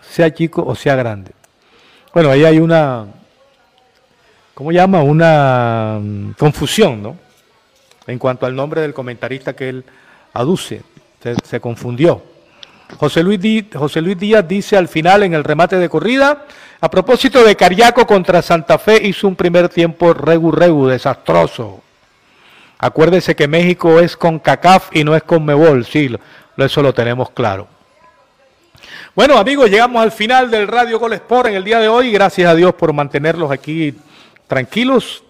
sea chico o sea grande. Bueno, ahí hay una, ¿cómo llama? Una mm, confusión, ¿no? En cuanto al nombre del comentarista que él aduce, se, se confundió. José Luis, Díaz dice al final en el remate de corrida, a propósito de Cariaco contra Santa Fe, hizo un primer tiempo regu regu, desastroso. Acuérdese que México es con CACAF y no es con Mebol, sí, eso lo tenemos claro. Bueno amigos, llegamos al final del Radio Gol Sport en el día de hoy. Gracias a Dios por mantenerlos aquí tranquilos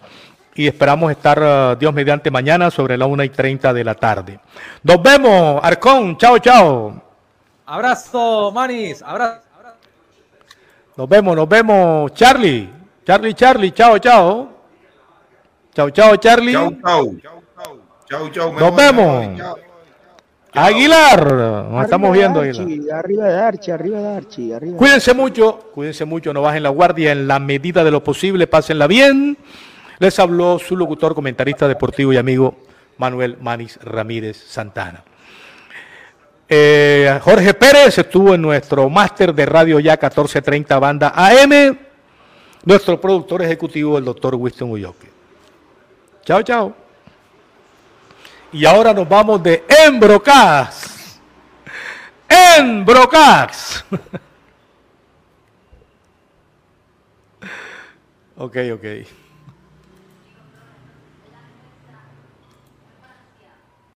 y esperamos estar, uh, Dios mediante, mañana sobre la 1 y 30 de la tarde. Nos vemos, Arcón, chao, chao. Abrazo, Manis, abrazo. Nos vemos, nos vemos, Charlie. Charlie, Charlie, chao, chao. Chao, chao, Charlie. Chau, chau. Chau, chau. me Nos voy, vemos. Aguilar, nos estamos viendo, de Aguilar. Archie, Arriba de Archie, arriba de Archie, arriba de Cuídense mucho, cuídense mucho, no bajen la guardia en la medida de lo posible, pásenla bien. Les habló su locutor, comentarista deportivo y amigo Manuel Manis Ramírez Santana. Eh, Jorge Pérez estuvo en nuestro máster de Radio Ya 1430 Banda AM. Nuestro productor ejecutivo, el doctor Winston Uyoque. Chao, chao. Y ahora nos vamos de Embrocax. Embrocax. ok, ok.